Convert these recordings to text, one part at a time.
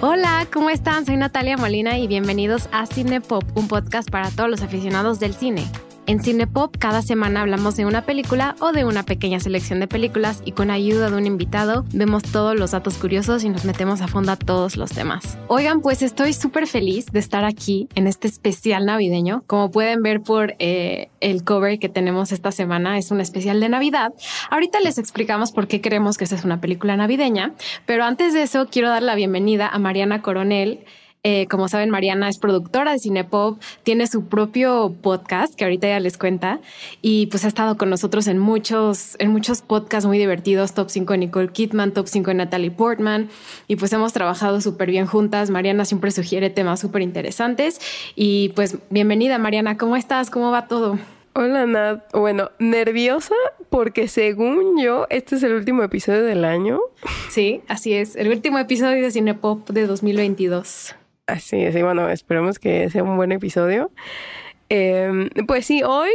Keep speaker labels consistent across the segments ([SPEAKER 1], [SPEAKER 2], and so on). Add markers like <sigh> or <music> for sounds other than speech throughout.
[SPEAKER 1] Hola, ¿cómo están? Soy Natalia Molina y bienvenidos a Cinepop, un podcast para todos los aficionados del cine. En Cinepop cada semana hablamos de una película o de una pequeña selección de películas y con ayuda de un invitado vemos todos los datos curiosos y nos metemos a fondo a todos los temas. Oigan, pues estoy súper feliz de estar aquí en este especial navideño. Como pueden ver por eh, el cover que tenemos esta semana, es un especial de Navidad. Ahorita les explicamos por qué creemos que esta es una película navideña, pero antes de eso quiero dar la bienvenida a Mariana Coronel. Eh, como saben, Mariana es productora de Cinepop, tiene su propio podcast que ahorita ya les cuenta y pues ha estado con nosotros en muchos, en muchos podcasts muy divertidos, Top 5 de Nicole Kidman, Top 5 de Natalie Portman y pues hemos trabajado súper bien juntas. Mariana siempre sugiere temas súper interesantes y pues bienvenida Mariana, ¿cómo estás? ¿Cómo va todo?
[SPEAKER 2] Hola Nat, bueno, nerviosa porque según yo este es el último episodio del año.
[SPEAKER 1] Sí, así es, el último episodio de Cinepop de 2022.
[SPEAKER 2] Así es, y bueno, esperemos que sea un buen episodio. Em, pues sí, hoy,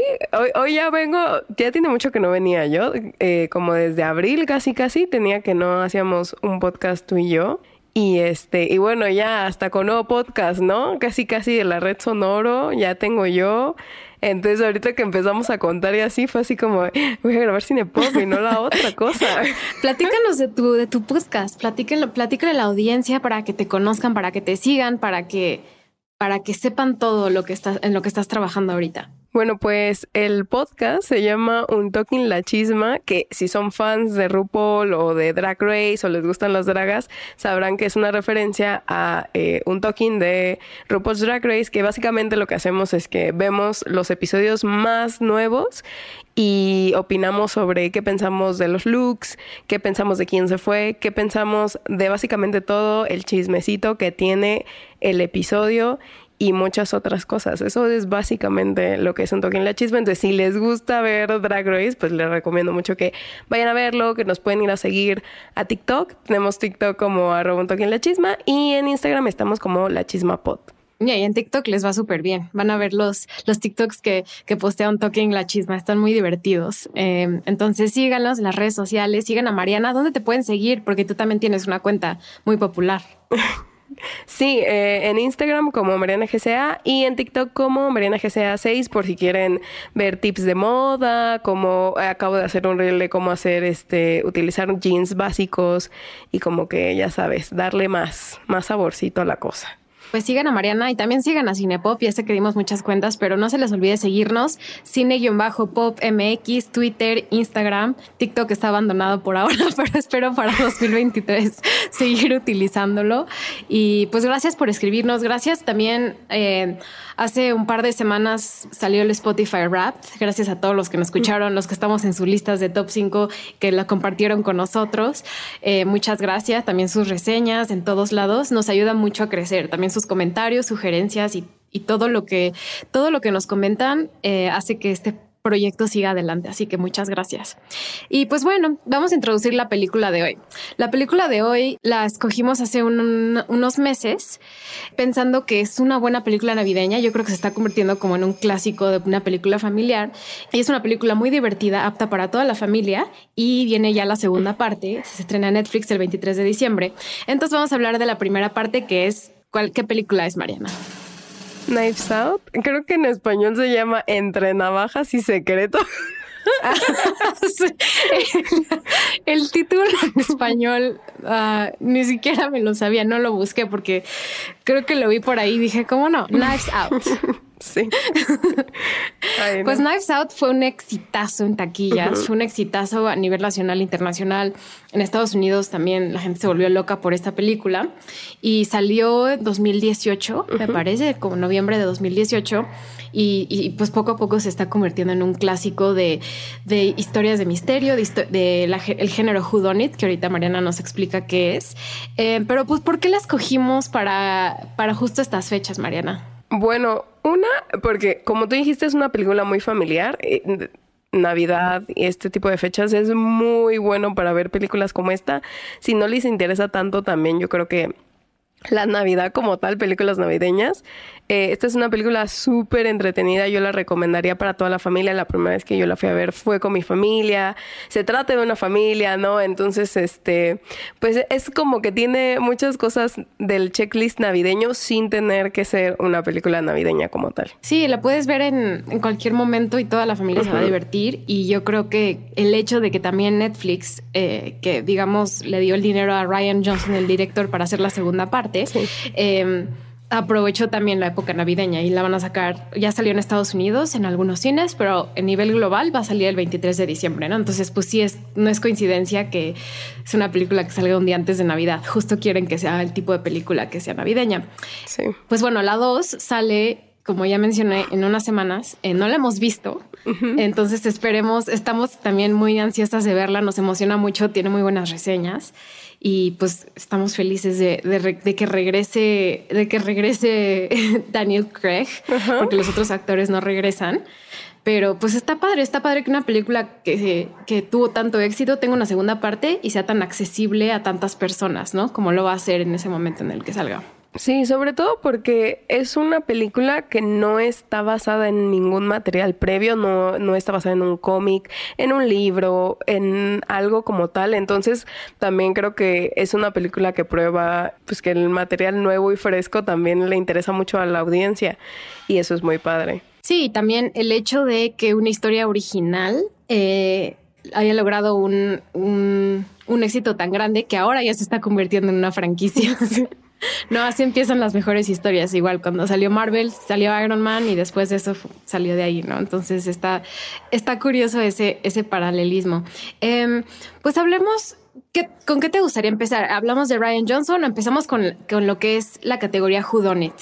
[SPEAKER 2] hoy, ya vengo, ya tiene mucho que no venía yo, eh, como desde abril casi casi tenía que no hacíamos un podcast tú y yo. Y este, y bueno, ya hasta con nuevo podcast, ¿no? Casi casi de la red sonoro, ya tengo yo. Entonces ahorita que empezamos a contar y así fue así como, voy a grabar Cinepop y no la otra cosa. <laughs>
[SPEAKER 1] Platícanos de tu, de tu podcast, platíquenlo, platícale a la audiencia para que te conozcan, para que te sigan, para que, para que sepan todo lo que estás, en lo que estás trabajando ahorita.
[SPEAKER 2] Bueno, pues el podcast se llama Un Talking La Chisma, que si son fans de RuPaul o de Drag Race o les gustan las dragas, sabrán que es una referencia a eh, un Talking de RuPaul's Drag Race, que básicamente lo que hacemos es que vemos los episodios más nuevos y opinamos sobre qué pensamos de los looks, qué pensamos de quién se fue, qué pensamos de básicamente todo el chismecito que tiene el episodio y muchas otras cosas. Eso es básicamente lo que es un toque en la chisma. Entonces, si les gusta ver Drag Race, pues les recomiendo mucho que vayan a verlo, que nos pueden ir a seguir a TikTok. Tenemos TikTok como arroba un toque en la chisma y en Instagram estamos como la chisma pod.
[SPEAKER 1] Y en TikTok les va súper bien. Van a ver los, los TikToks que, que postea un toque en la chisma. Están muy divertidos. Em, entonces síganlos en las redes sociales. Sigan a Mariana. ¿Dónde te pueden seguir? Porque tú también tienes una cuenta muy popular. <laughs>
[SPEAKER 2] Sí, eh, en Instagram como Mariana GCA y en TikTok como Mariana GCA 6 por si quieren ver tips de moda, como acabo de hacer un reel de cómo hacer este, utilizar jeans básicos y como que ya sabes, darle más, más saborcito a la cosa
[SPEAKER 1] pues sigan a Mariana y también sigan a Cinepop. Ya sé que dimos muchas cuentas, pero no se les olvide seguirnos. Cine-Pop MX, Twitter, Instagram. TikTok está abandonado por ahora, <laughs> pero espero para 2023 <laughs> seguir utilizándolo. Y pues gracias por escribirnos. Gracias también. Eh, hace un par de semanas salió el Spotify Rap. Gracias a todos los que nos escucharon, los que estamos en sus listas de top 5 que la compartieron con nosotros. Eh, muchas gracias. También sus reseñas en todos lados nos ayudan mucho a crecer. También sus comentarios, sugerencias y, todo lo que todo lo que nos comentan eh, hace que este proyecto siga adelante. Así que muchas gracias. Y pues bueno, vamos a introducir la película de hoy. La película de hoy la escogimos hace unos meses pensando que es una buena película navideña. Yo creo que se está convirtiendo como en un clásico de una película familiar. Y es una película muy divertida, apta para toda la familia. Y viene ya la segunda parte. Se estrena en Netflix el 23 de diciembre. Entonces vamos a hablar de la primera parte que es ¿cuál, ¿qué película es Mariana?
[SPEAKER 2] Knives Out. Creo que en español se llama Entre Navajas y Secreto. <laughs>
[SPEAKER 1] el, título en español ah, ni siquiera me lo sabía, no lo busqué porque creo que lo vi por ahí y dije, ¿cómo no? Knives Out.
[SPEAKER 2] Sí.
[SPEAKER 1] Pues Knives Out fue un exitazo en taquillas, fue un exitazo a nivel nacional e internacional. En Estados Unidos también la gente se volvió loca por esta película y salió en 2018, me parece, como noviembre de 2018. Y, pues poco a poco se está convirtiendo en un clásico de, historias de misterio, de, el género Whodunit, que ahorita Mariana nos explica qué es. Eh, pero pues, ¿por qué la escogimos para, para justo estas fechas, Mariana?
[SPEAKER 2] Bueno, una, porque como tú dijiste, es una película muy familiar. Eh, Navidad y este tipo de fechas es muy bueno para ver películas como esta. Si no les interesa tanto, también yo creo que la Navidad como tal, películas navideñas. Eh, esta es una película súper entretenida, yo la recomendaría para toda la familia. La primera vez que yo la fui a ver fue con mi familia. Se trata de una familia, ¿no? Entonces, este, pues es como que tiene muchas cosas del checklist navideño sin tener que ser una película navideña como tal.
[SPEAKER 1] Sí, la puedes ver en, cualquier momento y toda la familia se va a divertir. Y yo creo que el hecho de que también Netflix, eh, que digamos le dio el dinero a Ryan Johnson, el director, para hacer la segunda parte, eh, aprovechó también la época navideña y la van a sacar, ya salió en Estados Unidos en algunos cines, pero en nivel global va a salir el 23 de diciembre, ¿no? Entonces, pues sí, es, no es coincidencia que es una película que salga un día antes de Navidad. Justo quieren que sea el tipo de película que sea navideña. Sí. Pues bueno, la 2 sale como ya mencioné, en unas semanas. Eh, no la hemos visto, entonces esperemos, estamos también muy ansiosas de verla, nos emociona mucho, tiene muy buenas reseñas y pues estamos felices de, que regrese, de que regrese <laughs> Daniel Craig, porque los otros actores no regresan. Pero pues está padre, está padre que una película que, que tuvo tanto éxito tenga una segunda parte y sea tan accesible a tantas personas, ¿no? Como lo va a hacer en ese momento en el que salga.
[SPEAKER 2] Sí, sobre todo porque es una película que no está basada en ningún material previo, no, no está basada en un cómic, en un libro, en algo como tal. Entonces, también creo que es una película que prueba pues que el material nuevo y fresco también le interesa mucho a la audiencia y eso es muy padre.
[SPEAKER 1] Sí, también el hecho de que una historia original eh, haya logrado un, un, un éxito tan grande que ahora ya se está convirtiendo en una franquicia. <laughs> No, así empiezan las mejores historias. Igual cuando salió Marvel, salió Iron Man y después de eso salió de ahí, ¿no? Entonces está, está curioso ese, ese paralelismo. Em, pues hablemos ¿Con qué te gustaría empezar? ¿Hablamos de Ryan Johnson o empezamos con, con lo que es la categoría Who Done It?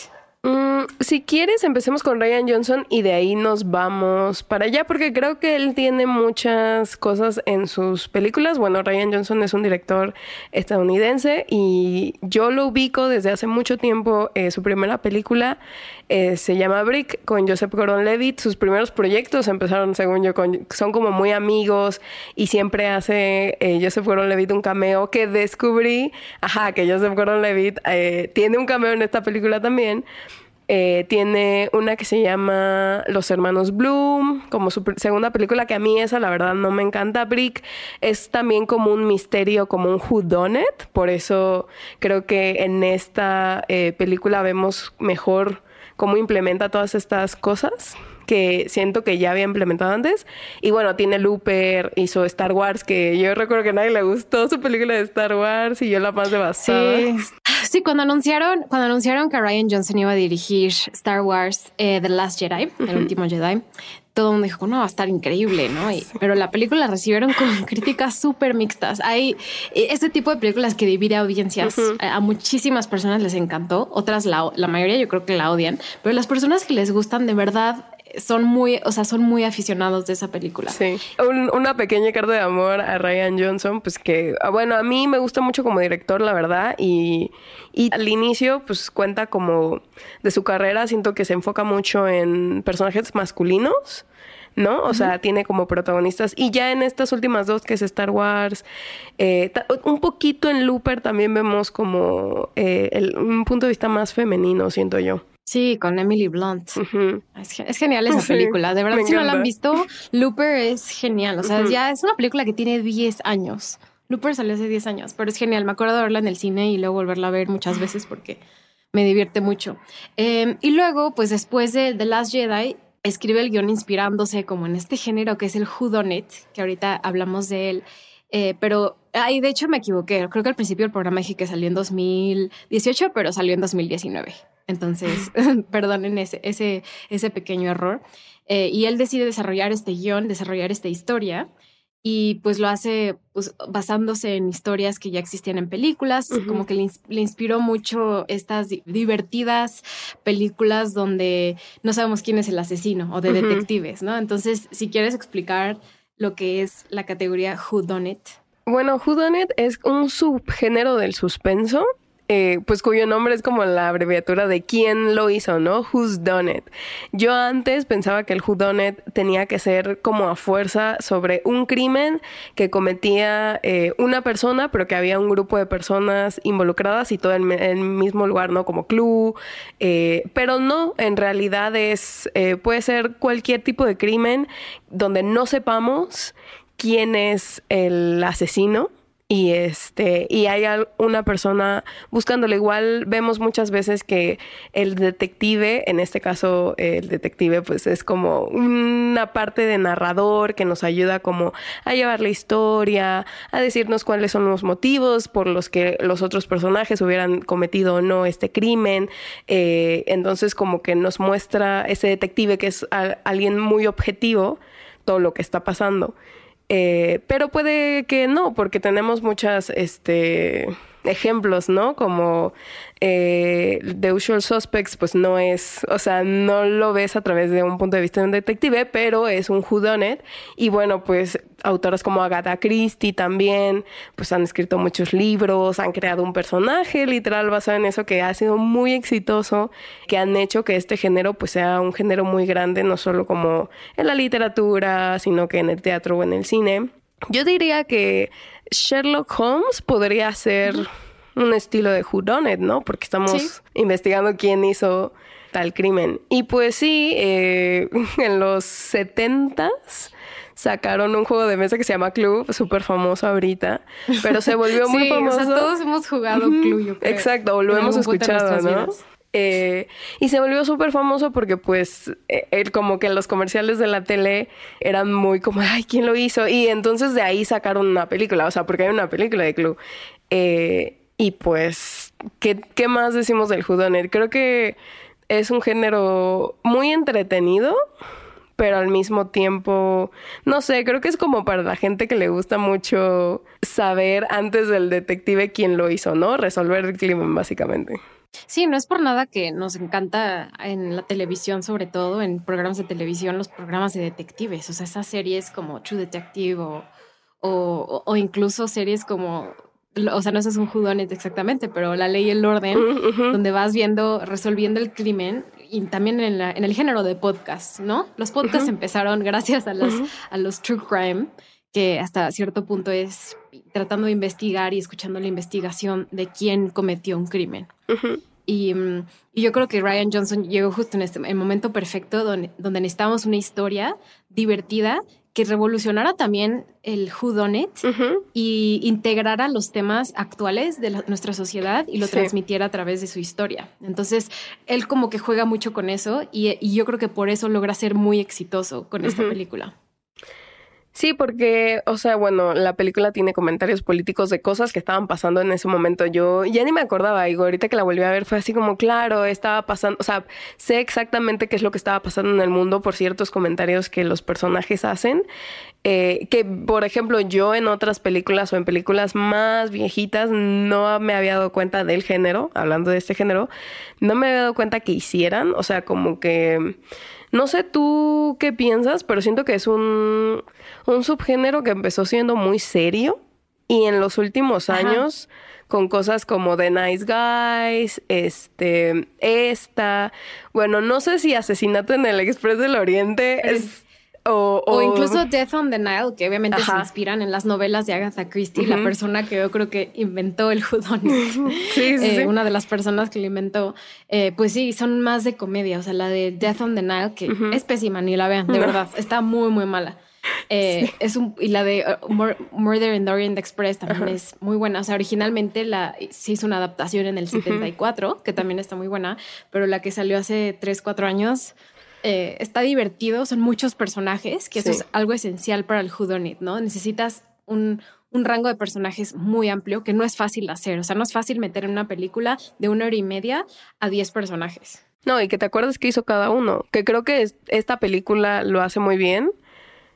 [SPEAKER 2] Mm, si quieres, empecemos con Ryan Johnson y de ahí nos vamos para allá, porque creo que él tiene muchas cosas en sus películas. Bueno, Ryan Johnson es un director estadounidense y yo lo ubico desde hace mucho tiempo. Eh, su primera película eh, se llama Brick con Joseph Gordon-Levitt. Sus primeros proyectos empezaron, según yo, con, son como muy amigos y siempre hace eh, Joseph Gordon-Levitt un cameo que descubrí, ajá, que Joseph Gordon-Levitt tiene un cameo en esta película también. Eh, tiene una que se llama Los Hermanos Bloom, como su segunda película, que a mí esa la verdad no me encanta. Brick es también como un misterio, como un whodunit, por eso creo que en esta eh, película vemos mejor cómo implementa todas estas cosas que siento que ya había implementado antes. Y bueno, tiene Looper, hizo Star Wars, que yo recuerdo que a nadie le gustó su película de Star Wars y yo la más devastada.
[SPEAKER 1] Sí. Sí, cuando anunciaron, cuando anunciaron que Ryan Johnson iba a dirigir Star Wars eh, The Last Jedi, el último Jedi, todo el mundo dijo, no, va a estar increíble, ¿no? pero la película la recibieron con <laughs> críticas súper mixtas. Hay eh, este tipo de películas que divide audiencias. a, muchísimas personas les encantó, otras la, la mayoría yo creo que la odian, pero las personas que les gustan de verdad son muy, o sea, son muy aficionados de esa película.
[SPEAKER 2] Sí. una pequeña carta de amor a Ryan Johnson, pues que, ah, bueno, a mí me gusta mucho como director, la verdad, y, y al inicio, pues cuenta como de su carrera, siento que se enfoca mucho en personajes masculinos. ¿no? O sea, tiene como protagonistas. Y ya en estas últimas dos, que es Star Wars, eh, un poquito en Looper también vemos como eh, un punto de vista más femenino, siento yo.
[SPEAKER 1] Sí, con Emily Blunt. es, genial esa <laughs> película. De verdad, si no la han visto, Looper es genial. O sea, ya es una película que tiene 10 años. Looper salió hace 10 años, pero es genial. Me acuerdo de verla en el cine y luego volverla a ver muchas veces porque me divierte mucho. Em, y luego, pues después de The Last Jedi, escribe el guion inspirándose como en este género que es el It, que ahorita hablamos de él. Eh, pero ahí de hecho me equivoqué. Creo que al principio el programa dije que salió en 2018, pero salió en 2019. Entonces, <gasps> <laughs> perdonen ese, ese, ese pequeño error. Eh, y él decide desarrollar este guion, desarrollar esta historia, y pues lo hace pues, basándose en historias que ya existían en películas, como que le, inspiró mucho estas divertidas películas donde no sabemos quién es el asesino o de detectives, ¿no? Entonces, si quieres explicar lo que es la categoría Who Done It.
[SPEAKER 2] Bueno, Who Done It es un subgénero del suspenso eh, pues cuyo nombre es como la abreviatura de quién lo hizo, ¿no? Who's done it. Yo antes pensaba que el who done it tenía que ser como a fuerza sobre un crimen que cometía eh, una persona, pero que había un grupo de personas involucradas y todo en el mismo lugar, ¿no? Como club. Eh, pero no, en realidad es, puede ser cualquier tipo de crimen donde no sepamos quién es el asesino y este y hay una persona buscándole igual vemos muchas veces que el detective en este caso el detective pues es como una parte de narrador que nos ayuda como a llevar la historia a decirnos cuáles son los motivos por los que los otros personajes hubieran cometido o no este crimen. Eh, entonces como que nos muestra ese detective que es alguien muy objetivo todo lo que está pasando eh, pero puede que no, porque tenemos muchas este, ejemplos, ¿no? Como eh, The Usual Suspects, pues no es, o sea, no lo ves a través de un punto de vista de un detective, pero es un whodunit. Y bueno, pues autoras como Agatha Christie también, pues han escrito muchos libros, han creado un personaje literal basado en eso que ha sido muy exitoso, que han hecho que este género pues sea un género muy grande, no solo como en la literatura, sino que en el teatro o en el cine. Yo diría que Sherlock Holmes podría ser un estilo de whodunit, ¿no? Porque estamos investigando quién hizo tal crimen. Y pues sí, eh, <laughs> en los setentas sacaron un juego de mesa que se llama Club, súper famoso ahorita, pero se volvió <laughs> muy famoso.
[SPEAKER 1] O sea, todos hemos jugado Club,
[SPEAKER 2] Exacto, o lo hemos escuchado, ¿no? Eh, y se volvió súper famoso porque pues él e, como que los comerciales de la tele eran muy como, <laughs> ay, ¿quién lo hizo? Y entonces de ahí sacaron una película, o sea, porque hay una película de Club. Eh, y pues, ¿qué, ¿qué, más decimos del Judoner? Creo que es un género muy entretenido, pero al mismo tiempo, no sé, creo que es como para la gente que le gusta mucho saber antes del detective quién lo hizo, ¿no? Resolver el crimen, básicamente.
[SPEAKER 1] Sí, no es por nada que nos encanta en la televisión, sobre todo en programas de televisión, los programas de detectives. O sea, esas series como True Detective o, o, incluso series como o sea, no es un judonet exactamente, pero la ley y el orden, donde vas viendo, resolviendo el crimen y también en, en el género de podcast, ¿no? Los podcasts empezaron gracias a los, a los true crime, que hasta cierto punto es tratando de investigar y escuchando la investigación de quién cometió un crimen. Y, mm, y, yo creo que Ryan Johnson llegó justo en este el momento perfecto donde, donde necesitábamos una historia divertida que revolucionara también el Who Done It y integrara los temas actuales de nuestra sociedad y lo transmitiera a través de su historia. Entonces, él como que juega mucho con eso y, y yo creo que por eso logra ser muy exitoso con esta película.
[SPEAKER 2] Sí, porque, o sea, bueno, la película tiene comentarios políticos de cosas que estaban pasando en ese momento. Yo ya ni me acordaba, digo, ahorita que la volví a ver fue así como, claro, estaba pasando, o sea, sé exactamente qué es lo que estaba pasando en el mundo por ciertos comentarios que los personajes hacen. Eh, que, por ejemplo, yo en otras películas o en películas más viejitas no me había dado cuenta del género, hablando de este género, no me había dado cuenta que hicieran, o sea, como que no sé tú qué piensas, pero siento que es un, un subgénero que empezó siendo muy serio y en los últimos años con cosas como The Nice Guys, este, esta, bueno, no sé si Asesinato en el Express del Oriente es
[SPEAKER 1] o, incluso Death on the Nile, que obviamente se inspiran en las novelas de Agatha Christie, la persona que yo creo que inventó el judón. <laughs> sí, sí, eh, Una de las personas que lo inventó. Eh, pues sí, son más de comedia. O sea, la de Death on the Nile, que es pésima, ni la vean, de verdad. Está muy, muy mala. Eh, es un, y la de uh, Murder in the Orient Express también es muy buena. O sea, originalmente la, se hizo una adaptación en el 74, que también está muy buena, pero la que salió hace 3, 4 años eh, está divertido, son muchos personajes, que eso es algo esencial para el Whodunit, ¿no? Necesitas un, un rango de personajes muy amplio que no es fácil hacer. O sea, no es fácil meter en una película de una hora y media a 10 personajes.
[SPEAKER 2] No, y que te acuerdas que hizo cada uno, que creo que esta película lo hace muy bien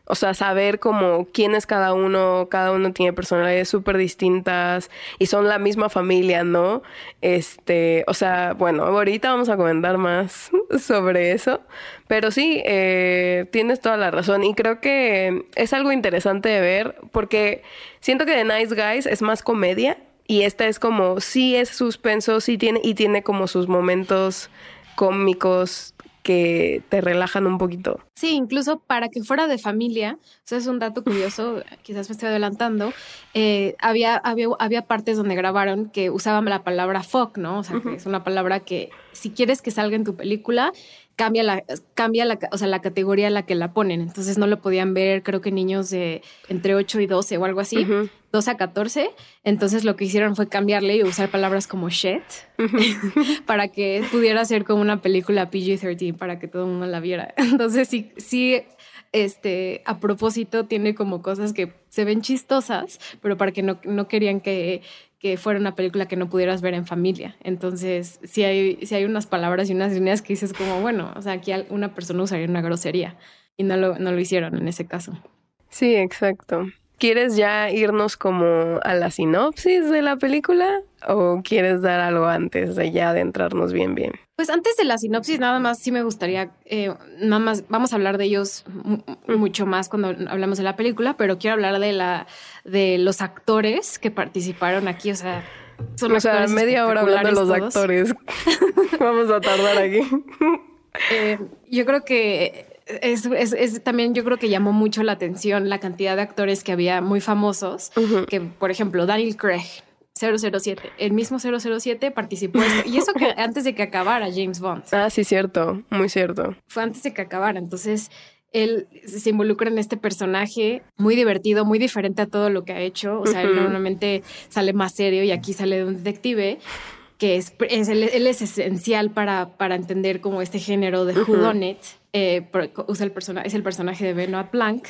[SPEAKER 2] o sea, saber como quién es cada uno, cada uno tiene personalidades súper distintas y son la misma familia, ¿no? Este, o sea, bueno, ahorita vamos a comentar más <laughs> sobre eso, pero sí, eh, tienes toda la razón y creo que es algo interesante de ver porque siento que The Nice Guys es más comedia Y esta es como, sí es suspenso, sí tiene, y tiene como sus momentos cómicos que te relajan un poquito.
[SPEAKER 1] Sí, incluso para que fuera de familia, eso es un dato curioso, <laughs> quizás me estoy adelantando, eh, había, había, había partes donde grabaron que usaban la palabra fuck, ¿no? O sea, que es una palabra que si quieres que salga en tu película, cambia la, cambia la, o sea, la categoría en la que la ponen. Entonces no lo podían ver, creo que niños de entre 8 y 12 o algo así, 12 a 14. Entonces lo que hicieron fue cambiarle y usar palabras como shit <laughs> para que pudiera ser como una película PG-13 para que todo el mundo la viera. <laughs> Entonces sí, sí, este, a propósito tiene como cosas que se ven chistosas, pero para que no, no querían que que fuera una película que no pudieras ver en familia. Entonces, si hay, si hay unas palabras y unas líneas que dices como, bueno, o sea, aquí una persona usaría una grosería y no lo, no lo hicieron en ese caso.
[SPEAKER 2] Sí, exacto. ¿Quieres ya irnos como a la sinopsis de la película o quieres dar algo antes de ya adentrarnos bien bien?
[SPEAKER 1] Pues antes de la sinopsis, nada más sí me gustaría, eh, nada más vamos a hablar de ellos mucho más cuando hablamos de la película, pero quiero hablar de la de los actores que participaron aquí, o sea,
[SPEAKER 2] son o sea, media hora hablando de los actores. <laughs> vamos a tardar aquí. <laughs>
[SPEAKER 1] Eh, yo creo que es, es, también yo creo que llamó mucho la atención la cantidad de actores que había muy famosos, que por ejemplo Daniel Craig, 007, el mismo 007 participó y eso que antes de que acabara James Bond.
[SPEAKER 2] Ah, sí, cierto, muy cierto.
[SPEAKER 1] Fue antes de que acabara, entonces él se involucra en este personaje muy divertido, muy diferente a todo lo que ha hecho, o sea, él normalmente sale más serio y aquí sale de un detective que es, él, es esencial para, para entender como este género de Whodunit eh, usa el es el personaje de Benoit Blanc,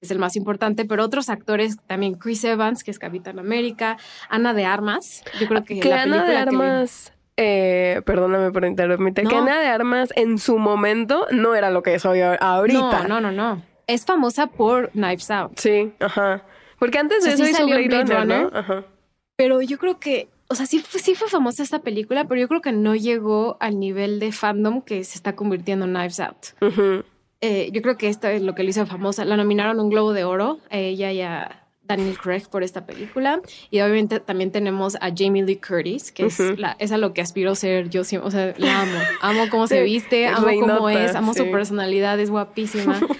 [SPEAKER 1] es el más importante, pero otros actores también, Chris Evans, que es Capitán América, Ana de Armas, yo creo que,
[SPEAKER 2] la Ana de Armas... Eh, perdóname por interrumpirte, que Ana de Armas en su momento no era lo que soy ahorita.
[SPEAKER 1] No, no, no, no. Es famosa por Knives Out.
[SPEAKER 2] Sí, ajá. Porque antes de eso hizo Blade, Runner, Ajá.
[SPEAKER 1] Pero yo creo que o sea, sí sí fue famosa esta película, pero yo creo que no llegó al nivel de fandom que se está convirtiendo en Knives Out. Eh, yo creo que esto es lo que le hizo famosa. La nominaron un Globo de Oro, a ella y a Daniel Craig por esta película. Y obviamente también tenemos a Jamie Lee Curtis, que es, la, es a lo que aspiro ser yo. O sea, la amo. Amo cómo se <laughs> viste, amo cómo es, amo su personalidad, es guapísima. <laughs>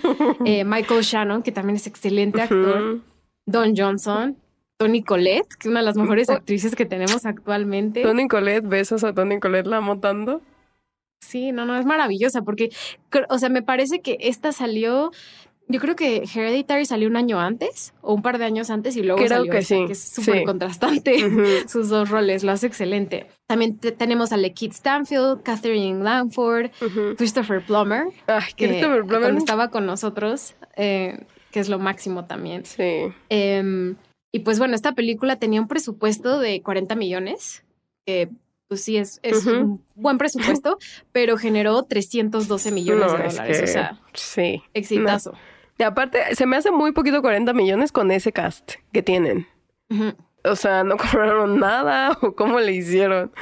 [SPEAKER 1] Eh, Michael Shannon, que también es excelente actor. Don Johnson, Tony Colette, que es una de las mejores <laughs> actrices que tenemos actualmente.
[SPEAKER 2] Tony Colette, besos a Tony Colette, la amo tanto.
[SPEAKER 1] Sí, no, no, es maravillosa porque, o sea, me parece que esta salió, yo creo que Hereditary salió un año antes o un par de años antes y luego
[SPEAKER 2] creo
[SPEAKER 1] salió
[SPEAKER 2] que sí,
[SPEAKER 1] que es súper contrastante <laughs> sus dos roles, lo hace excelente. También tenemos a Lakeith Stanfield, Catherine Langford, Christopher Plummer.
[SPEAKER 2] Ay, Christopher Plummer.
[SPEAKER 1] estaba con nosotros, eh, que es lo máximo también.
[SPEAKER 2] Sí.
[SPEAKER 1] Em, y pues bueno, esta película tenía un presupuesto de 40 millones, que pues sí es, es un buen presupuesto, <laughs> pero generó 312 millones de dólares. o sea,
[SPEAKER 2] sí.
[SPEAKER 1] exitazo.
[SPEAKER 2] Y aparte, se me hace muy poquito 40 millones con ese cast que tienen. O sea, no <laughs> cobraron nada o cómo le hicieron.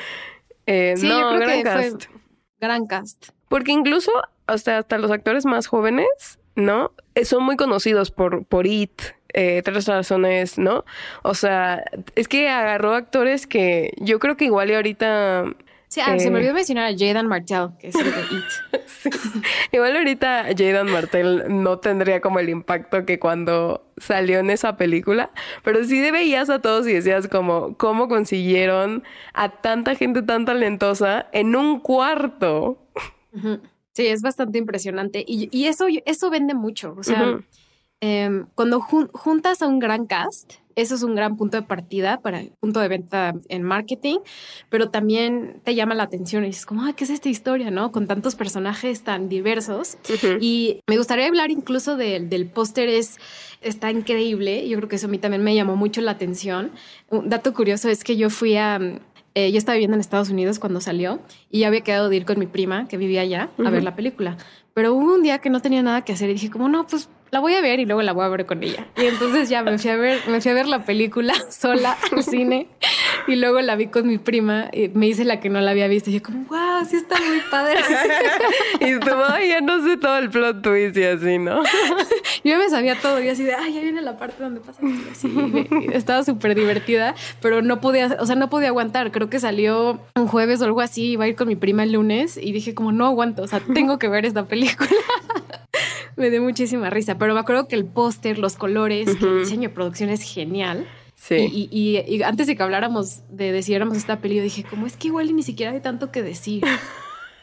[SPEAKER 2] Eh,
[SPEAKER 1] sí,
[SPEAKER 2] no,
[SPEAKER 1] yo creo
[SPEAKER 2] gran
[SPEAKER 1] que
[SPEAKER 2] cast.
[SPEAKER 1] Fue gran cast.
[SPEAKER 2] Porque incluso, o sea, hasta los actores más jóvenes, ¿no? Eh, son muy conocidos por, por It, eh, tres razones, ¿no? O sea, es que agarró actores que yo creo que igual y ahorita...
[SPEAKER 1] Sí, ah, se me eh, olvidó mencionar a Jaden Martell, que es el de It. <laughs>
[SPEAKER 2] Igual ahorita Jaden Martell no tendría como el impacto que cuando salió en esa película, pero sí veías a todos y decías como, ¿cómo consiguieron a tanta gente tan talentosa en un cuarto?
[SPEAKER 1] Sí, es bastante impresionante y, y eso, eso vende mucho, o sea... Em, cuando juntas a un gran cast, eso es un gran punto de partida para punto de venta en marketing, pero también te llama la atención y dices como, ¿qué es esta historia, no? Con tantos personajes tan diversos. Y me gustaría hablar incluso del póster, es, está increíble. Yo creo que eso a mí también me llamó mucho la atención. Un dato curioso es que yo fui a... Eh, yo estaba viviendo en Estados Unidos cuando salió y ya había quedado de ir con mi prima que vivía allá a ver la película. Pero hubo un día que no tenía nada que hacer y dije como, no, pues la voy a ver y luego la voy a ver con ella. Y entonces ya me fui a ver, me fui a ver la película <laughs> sola al cine. y luego la vi con mi prima y me hice la que no la había visto. Y yo como, wow, sí está muy padre. <laughs>
[SPEAKER 2] y tú, ay, ya no sé todo el plot twist y así, ¿no? <laughs>
[SPEAKER 1] yo me sabía todo y así de, ay, ya viene la parte donde pasa así. estaba súper divertida, pero no podía, o sea, no podía aguantar. Creo que salió un jueves o algo así, iba a ir con mi prima el lunes y dije como, no aguanto, o sea, tengo que ver esta película. Me dio muchísima risa, pero me acuerdo que el póster, los colores, el diseño de producción es genial. Sí. Y, antes de que habláramos de decidiéramos esta peli, yo dije, como es que igual ni siquiera hay tanto que decir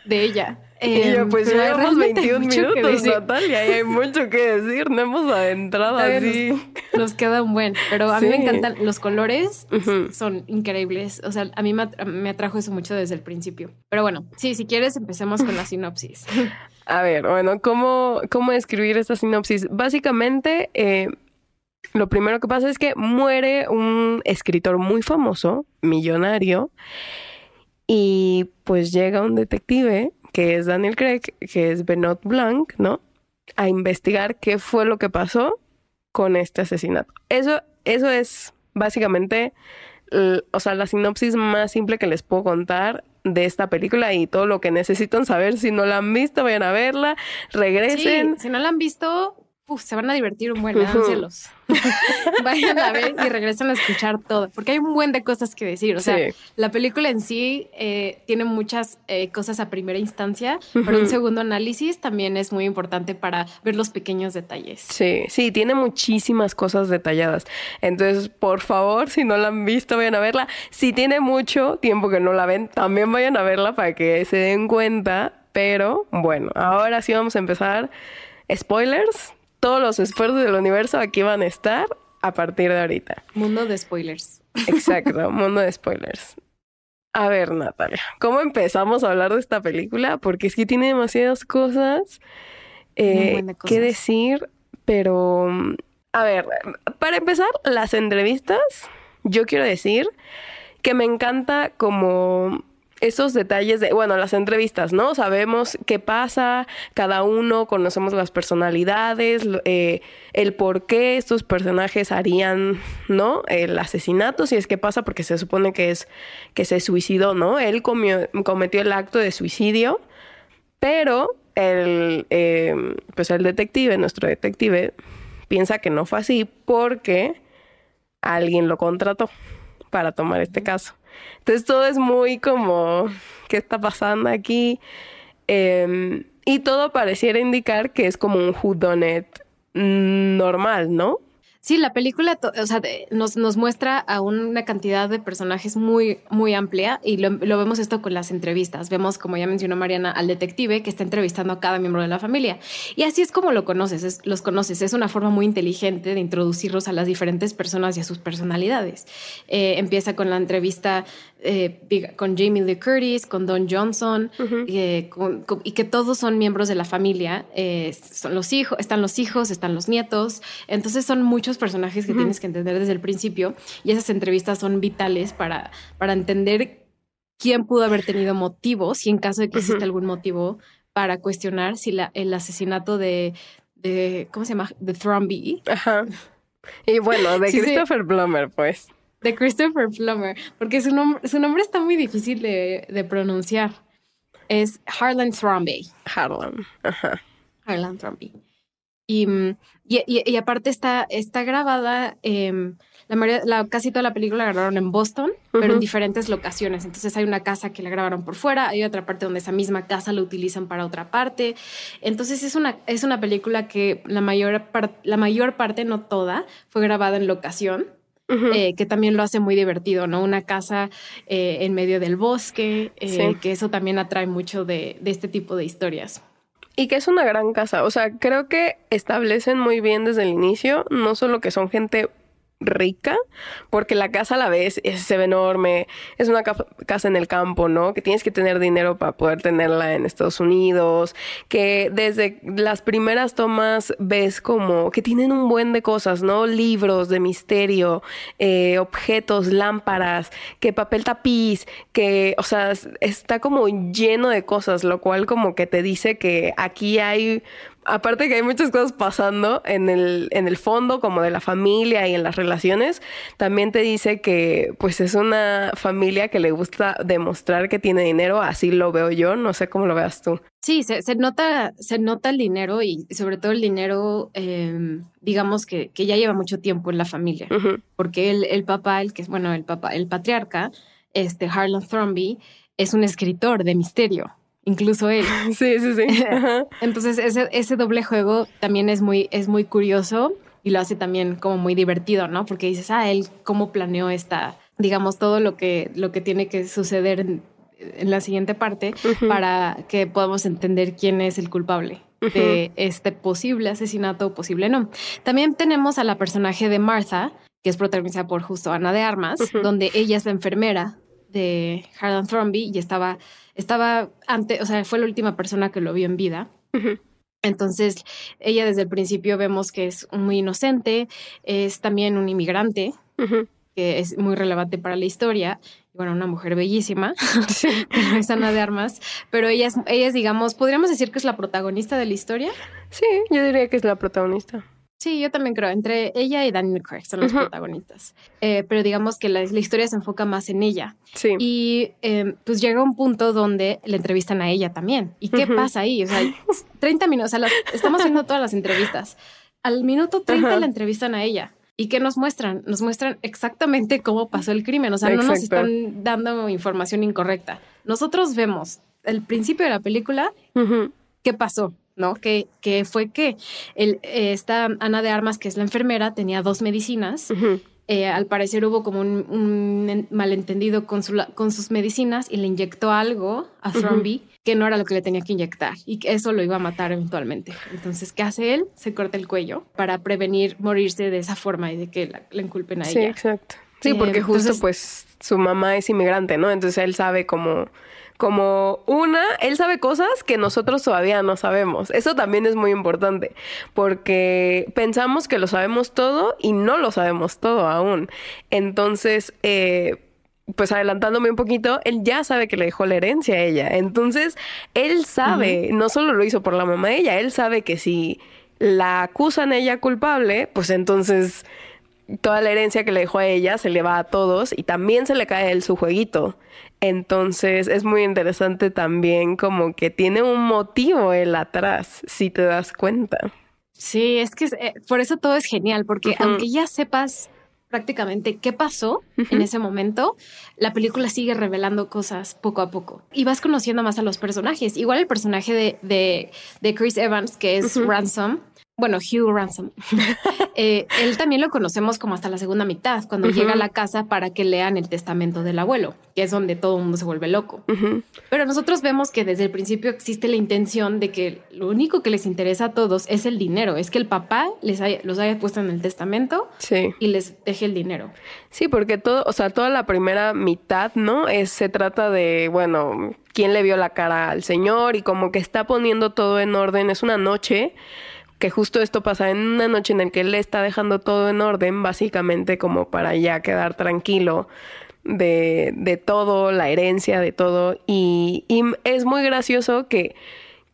[SPEAKER 1] de ella.
[SPEAKER 2] Y yo, em, pues ya llevamos 21 minutos, Natalia, y hay mucho que decir, no hemos adentrado así.
[SPEAKER 1] Nos, queda un buen, pero a mí me encantan los colores, son increíbles. O sea, a mí me atrajo eso mucho desde el principio. Pero bueno, sí, si quieres empecemos con la sinopsis. <laughs>
[SPEAKER 2] A ver, bueno, ¿cómo, cómo escribir esta sinopsis? Básicamente, eh, lo primero que pasa es que muere un escritor muy famoso, millonario, y pues llega un detective, que es Daniel Craig, que es Benoit Blanc, ¿no? A investigar qué fue lo que pasó con este asesinato. Eso, eso es básicamente, o sea, la sinopsis más simple que les puedo contar de esta película y todo lo que necesitan saber. Si no la han visto, vayan a verla, regresen.
[SPEAKER 1] si no la han visto, se van a divertir un buen, celos. <laughs> Vayan a ver y regresen a escuchar todo, porque hay un buen de cosas que decir. O sea, la película en sí eh, tiene muchas eh, cosas a primera instancia, pero un segundo análisis también es muy importante para ver los pequeños detalles.
[SPEAKER 2] Sí, sí, tiene muchísimas cosas detalladas. Entonces, por favor, si no la han visto, vayan a verla. Si tiene mucho tiempo que no la ven, también vayan a verla para que se den cuenta. Pero bueno, ahora sí vamos a empezar. Spoilers, todos los esfuerzos del universo aquí van a estar a partir de ahorita.
[SPEAKER 1] Mundo de spoilers.
[SPEAKER 2] Exacto, <laughs> mundo de spoilers. A ver, Natalia, ¿cómo empezamos a hablar de esta película? Porque es que tiene demasiadas cosas, eh, que decir, pero... A ver, para empezar, las entrevistas, yo quiero decir que me encanta como esos detalles de, bueno, las entrevistas, ¿no? Sabemos qué pasa, cada uno, conocemos las personalidades, eh, el por qué estos personajes harían, ¿no? El asesinato, si es que pasa, porque se supone que es que se suicidó, ¿no? Él cometió el acto de suicidio, pero el, eh, pues el detective, nuestro detective, piensa que no fue así porque alguien lo contrató para tomar este caso. Entonces todo es muy como, ¿qué está pasando aquí? Em, y todo pareciera indicar que es como un whodunit normal, ¿no?
[SPEAKER 1] Sí, la película o sea, nos, nos, muestra a una cantidad de personajes muy, muy amplia y lo, vemos esto con las entrevistas. Vemos, como ya mencionó Mariana, al detective que está entrevistando a cada miembro de la familia. Y así es como lo conoces, los conoces. Es una forma muy inteligente de introducirlos a las diferentes personas y a sus personalidades. Eh, empieza con la entrevista eh, con Jamie Lee Curtis, con Don Johnson, eh, y que todos son miembros de la familia. Son los hijos, están los hijos, están los nietos. Entonces son muchos personajes que tienes que entender desde el principio y esas entrevistas son vitales para, para entender quién pudo haber tenido motivos y en caso de que exista algún motivo para cuestionar si la, el asesinato de, de, ¿cómo se llama? De Thromby.
[SPEAKER 2] Ajá. Y bueno, de <laughs> Christopher Plummer, pues
[SPEAKER 1] de Christopher Plummer, porque su, nombre, su nombre está muy difícil de, pronunciar. Es Harlan Thrombey.
[SPEAKER 2] Harlan, ajá.
[SPEAKER 1] Harlan Thrombey. Y, y, aparte está, está grabada, em, la, la, casi toda la película la grabaron en Boston, pero en diferentes locaciones. Entonces hay una casa que la grabaron por fuera, hay otra parte donde esa misma casa la utilizan para otra parte. Entonces es una, es una película que la mayor, la mayor parte, no toda, fue grabada en locación eh, que también lo hace muy divertido, ¿no? Una casa eh, en medio del bosque, eh, que eso también atrae mucho de, de este tipo de historias.
[SPEAKER 2] Y que es una gran casa, o sea, creo que establecen muy bien desde el inicio, no solo que son gente rica, porque la casa a la vez se ve enorme, es una casa en el campo, ¿no? Que tienes que tener dinero para poder tenerla en Estados Unidos, que desde las primeras tomas ves como que tienen un buen de cosas, ¿no? Libros de misterio, eh, objetos, lámparas, que papel tapiz, que, o sea, está como lleno de cosas, lo cual como que te dice que aquí hay aparte que hay muchas cosas pasando en el, en el fondo, como de la familia y en las relaciones, también te dice que pues es una familia que le gusta demostrar que tiene dinero, así lo veo yo, no sé cómo lo veas tú.
[SPEAKER 1] Sí, se, se nota, se nota el dinero y sobre todo el dinero, em, digamos que, que, ya lleva mucho tiempo en la familia, porque el, el papá, el que es, bueno, el papá, el patriarca, este Harlan Thrombey, es un escritor de misterio incluso él. <laughs>
[SPEAKER 2] Sí, sí, sí. <laughs>
[SPEAKER 1] Entonces ese, ese doble juego también es muy, es muy curioso y lo hace también como muy divertido, ¿no? Porque dices, ah, él cómo planeó esta, digamos, todo lo que, lo que tiene que suceder en, la siguiente parte para que podamos entender quién es el culpable de este posible asesinato o posible no. También tenemos a la personaje de Martha, que es protagonizada por justo Ana de Armas, donde ella es la enfermera de Harlan Thrombey y estaba estaba antes, o sea, fue la última persona que lo vio en vida. Entonces, ella desde el principio vemos que es muy inocente, es también un inmigrante, que es muy relevante para la historia. Bueno, una mujer bellísima, <laughs> <laughs> pero es Ana de Armas. Pero ella es, ella es, digamos, podríamos decir que es la protagonista de la historia.
[SPEAKER 2] Sí, yo diría que es la protagonista.
[SPEAKER 1] Sí, yo también creo. Entre ella y Daniel Craig son los protagonistas. Eh, pero digamos que la, historia se enfoca más en ella.
[SPEAKER 2] Sí.
[SPEAKER 1] Y em, pues llega un punto donde le entrevistan a ella también. ¿Y qué pasa ahí? O sea, <laughs> 30 minutos. O sea, estamos haciendo todas las entrevistas. Al minuto 30 la entrevistan a ella. ¿Y qué nos muestran? Nos muestran exactamente cómo pasó el crimen. O sea, no nos están dando información incorrecta. Nosotros vemos el principio de la película, qué pasó ¿no? Que, que fue que el, eh, esta Ana de Armas, que es la enfermera, tenía dos medicinas. Eh, al parecer hubo como un, malentendido con, su, con, sus medicinas y le inyectó algo a Thrombey que no era lo que le tenía que inyectar y que eso lo iba a matar eventualmente. Entonces, ¿qué hace él? Se corta el cuello para prevenir morirse de esa forma y de que la, le inculpen a ella.
[SPEAKER 2] Sí, exacto. Sí, porque eh, justo pues su mamá es inmigrante, ¿no? Entonces él sabe cómo como una, él sabe cosas que nosotros todavía no sabemos. Eso también es muy importante, porque pensamos que lo sabemos todo y no lo sabemos todo aún. Entonces, eh, pues adelantándome un poquito, él ya sabe que le dejó la herencia a ella. Entonces, él sabe, no solo lo hizo por la mamá de ella, él sabe que si la acusan a ella culpable, pues entonces toda la herencia que le dejó a ella se le va a todos y también se le cae a él su jueguito. Entonces es muy interesante también como que tiene un motivo él atrás, si te das cuenta.
[SPEAKER 1] Sí, es que eh, por eso todo es genial, porque aunque ya sepas prácticamente qué pasó en ese momento, la película sigue revelando cosas poco a poco y vas conociendo más a los personajes. Igual el personaje de, de, Chris Evans, que es Ransom, bueno, Hugh Ransom. <laughs> Eh, él también lo conocemos como hasta la segunda mitad, cuando llega a la casa para que lean el testamento del abuelo, que es donde todo el mundo se vuelve loco. Pero nosotros vemos que desde el principio existe la intención de que lo único que les interesa a todos es el dinero, es que el papá les los haya puesto en el testamento y les deje el dinero.
[SPEAKER 2] Sí, porque todo, o sea, toda la primera mitad, ¿no? Es, se trata de, bueno, quién le vio la cara al señor y como que está poniendo todo en orden. Es una noche que justo esto pasa en una noche en la que él está dejando todo en orden, básicamente como para ya quedar tranquilo de, de todo, la herencia de todo. Y, es muy gracioso que,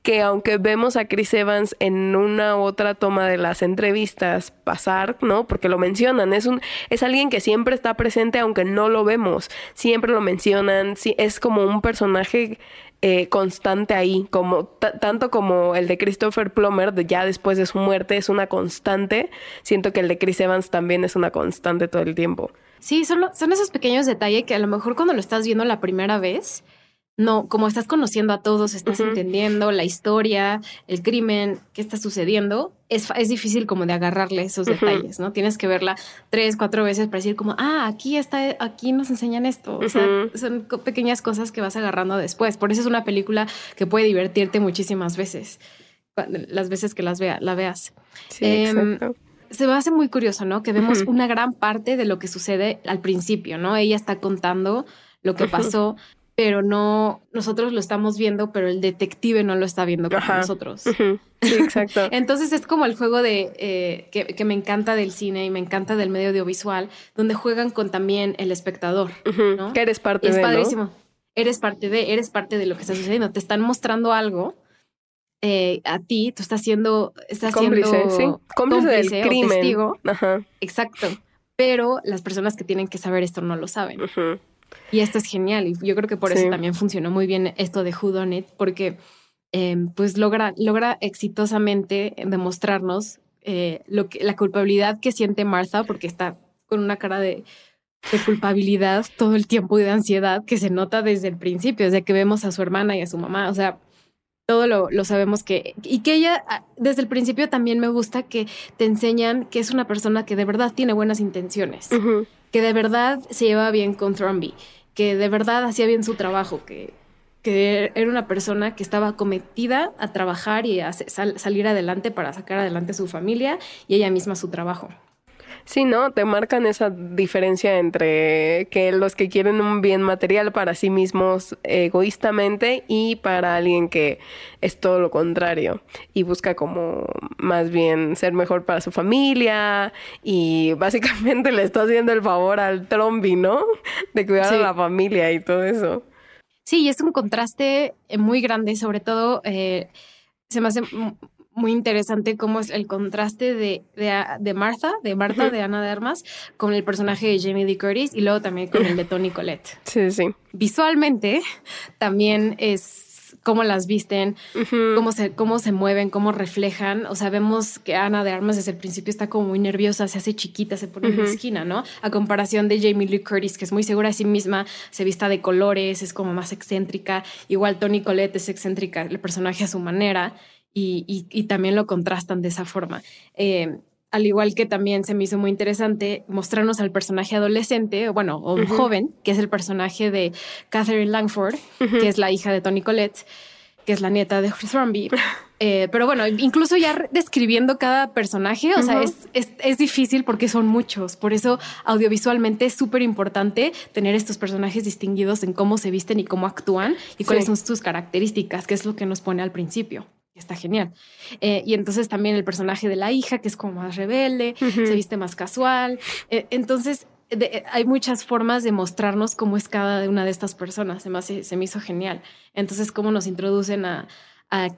[SPEAKER 2] que aunque vemos a Chris Evans en una u otra toma de las entrevistas pasar, ¿no? Porque lo mencionan, es un, es alguien que siempre está presente aunque no lo vemos, siempre lo mencionan, es como un personaje eh, constante ahí, como tanto como el de Christopher Plummer, de ya después de su muerte, es una constante. Siento que el de Chris Evans también es una constante todo el tiempo.
[SPEAKER 1] Sí, son, son esos pequeños detalles que a lo mejor cuando lo estás viendo la primera vez, no, como estás conociendo a todos, estás entendiendo la historia, el crimen, qué está sucediendo, es, es difícil como de agarrarle esos detalles, ¿no? Tienes que verla tres, cuatro veces para decir como, ah, aquí está, aquí nos enseñan esto. O sea, son pequeñas cosas que vas agarrando después. Por eso es una película que puede divertirte muchísimas veces, las veces que las vea, la veas.
[SPEAKER 2] Sí, em,
[SPEAKER 1] se me hace muy curioso, ¿no? Que vemos una gran parte de lo que sucede al principio, ¿no? Ella está contando lo que pasó, pero no, nosotros lo estamos viendo, pero el detective no lo está viendo como nosotros.
[SPEAKER 2] Sí, <laughs> exacto.
[SPEAKER 1] Entonces es como el juego de eh, que, me encanta del cine y me encanta del medio audiovisual, donde juegan con también el espectador, ¿no?
[SPEAKER 2] Que eres parte de.
[SPEAKER 1] Es padrísimo. Eres parte de, eres parte de lo que está sucediendo. Te están mostrando algo eh, a ti, tú estás siendo, estás
[SPEAKER 2] Cómplice,
[SPEAKER 1] siendo
[SPEAKER 2] sí. Cómplice del
[SPEAKER 1] cómplice
[SPEAKER 2] crimen.
[SPEAKER 1] testigo.
[SPEAKER 2] Ajá.
[SPEAKER 1] Exacto. Pero las personas que tienen que saber esto no lo saben. Y esto es genial. Y yo creo que por
[SPEAKER 2] Sí.
[SPEAKER 1] eso también funcionó muy bien esto de Who Done It, porque eh, pues logra, logra exitosamente demostrarnos eh, lo que, la culpabilidad que siente Martha, porque está con una cara de, de culpabilidad todo el tiempo y de ansiedad que se nota desde el principio, desde que vemos a su hermana y a su mamá. O sea, todo lo, lo sabemos que... Y que ella, ah, desde el principio también me gusta que te enseñan que es una persona que de verdad tiene buenas intenciones que de verdad se llevaba bien con Thrombey, que de verdad hacía bien su trabajo, que, que era una persona que estaba cometida a trabajar y a sal- salir adelante para sacar adelante a su familia y ella misma su trabajo.
[SPEAKER 2] Sí, ¿no? Te marcan esa diferencia entre que los que quieren un bien material para sí mismos egoístamente y para alguien que es todo lo contrario y busca como más bien ser mejor para su familia y <laughs> básicamente le está haciendo el favor al trombi, ¿no? De cuidar
[SPEAKER 1] Sí.
[SPEAKER 2] a la familia y todo eso.
[SPEAKER 1] Sí, y es un contraste eh, muy grande, sobre todo eh, se me hace muy interesante cómo es el contraste de, de, de Martha, de Martha, de Ana de Armas, con el personaje de Jamie Lee Curtis y luego también con el de Tony Collette. <laughs>
[SPEAKER 2] Sí, sí.
[SPEAKER 1] Visualmente también es cómo las visten, cómo se, cómo se mueven, cómo reflejan. O sea, vemos que Ana de Armas desde el principio está como muy nerviosa, se hace chiquita, se pone en la esquina, ¿no? A comparación de Jamie Lee Curtis, que es muy segura de sí misma, se vista de colores, es como más excéntrica. Igual Tony Collette es excéntrica, el personaje a su manera, y, y- y también lo contrastan de esa forma. Eh, al igual que también se me hizo muy interesante mostrarnos al personaje adolescente, o bueno, o joven, que es el personaje de Catherine Langford, que es la hija de Tony Collette, que es la nieta de Thrombey. Eh, pero bueno, incluso ya describiendo cada personaje, o sea, es, es, es difícil porque son muchos. Por eso audiovisualmente es súper importante tener estos personajes distinguidos en cómo se visten y cómo actúan y cuáles son sus características, que es lo que nos pone al principio. Está genial. Eh, y entonces también el personaje de la hija, que es como más rebelde, se viste más casual. Eh, entonces, de- hay muchas formas de mostrarnos cómo es cada una de estas personas. Se me, hace- se me hizo genial. Entonces, cómo nos introducen a, a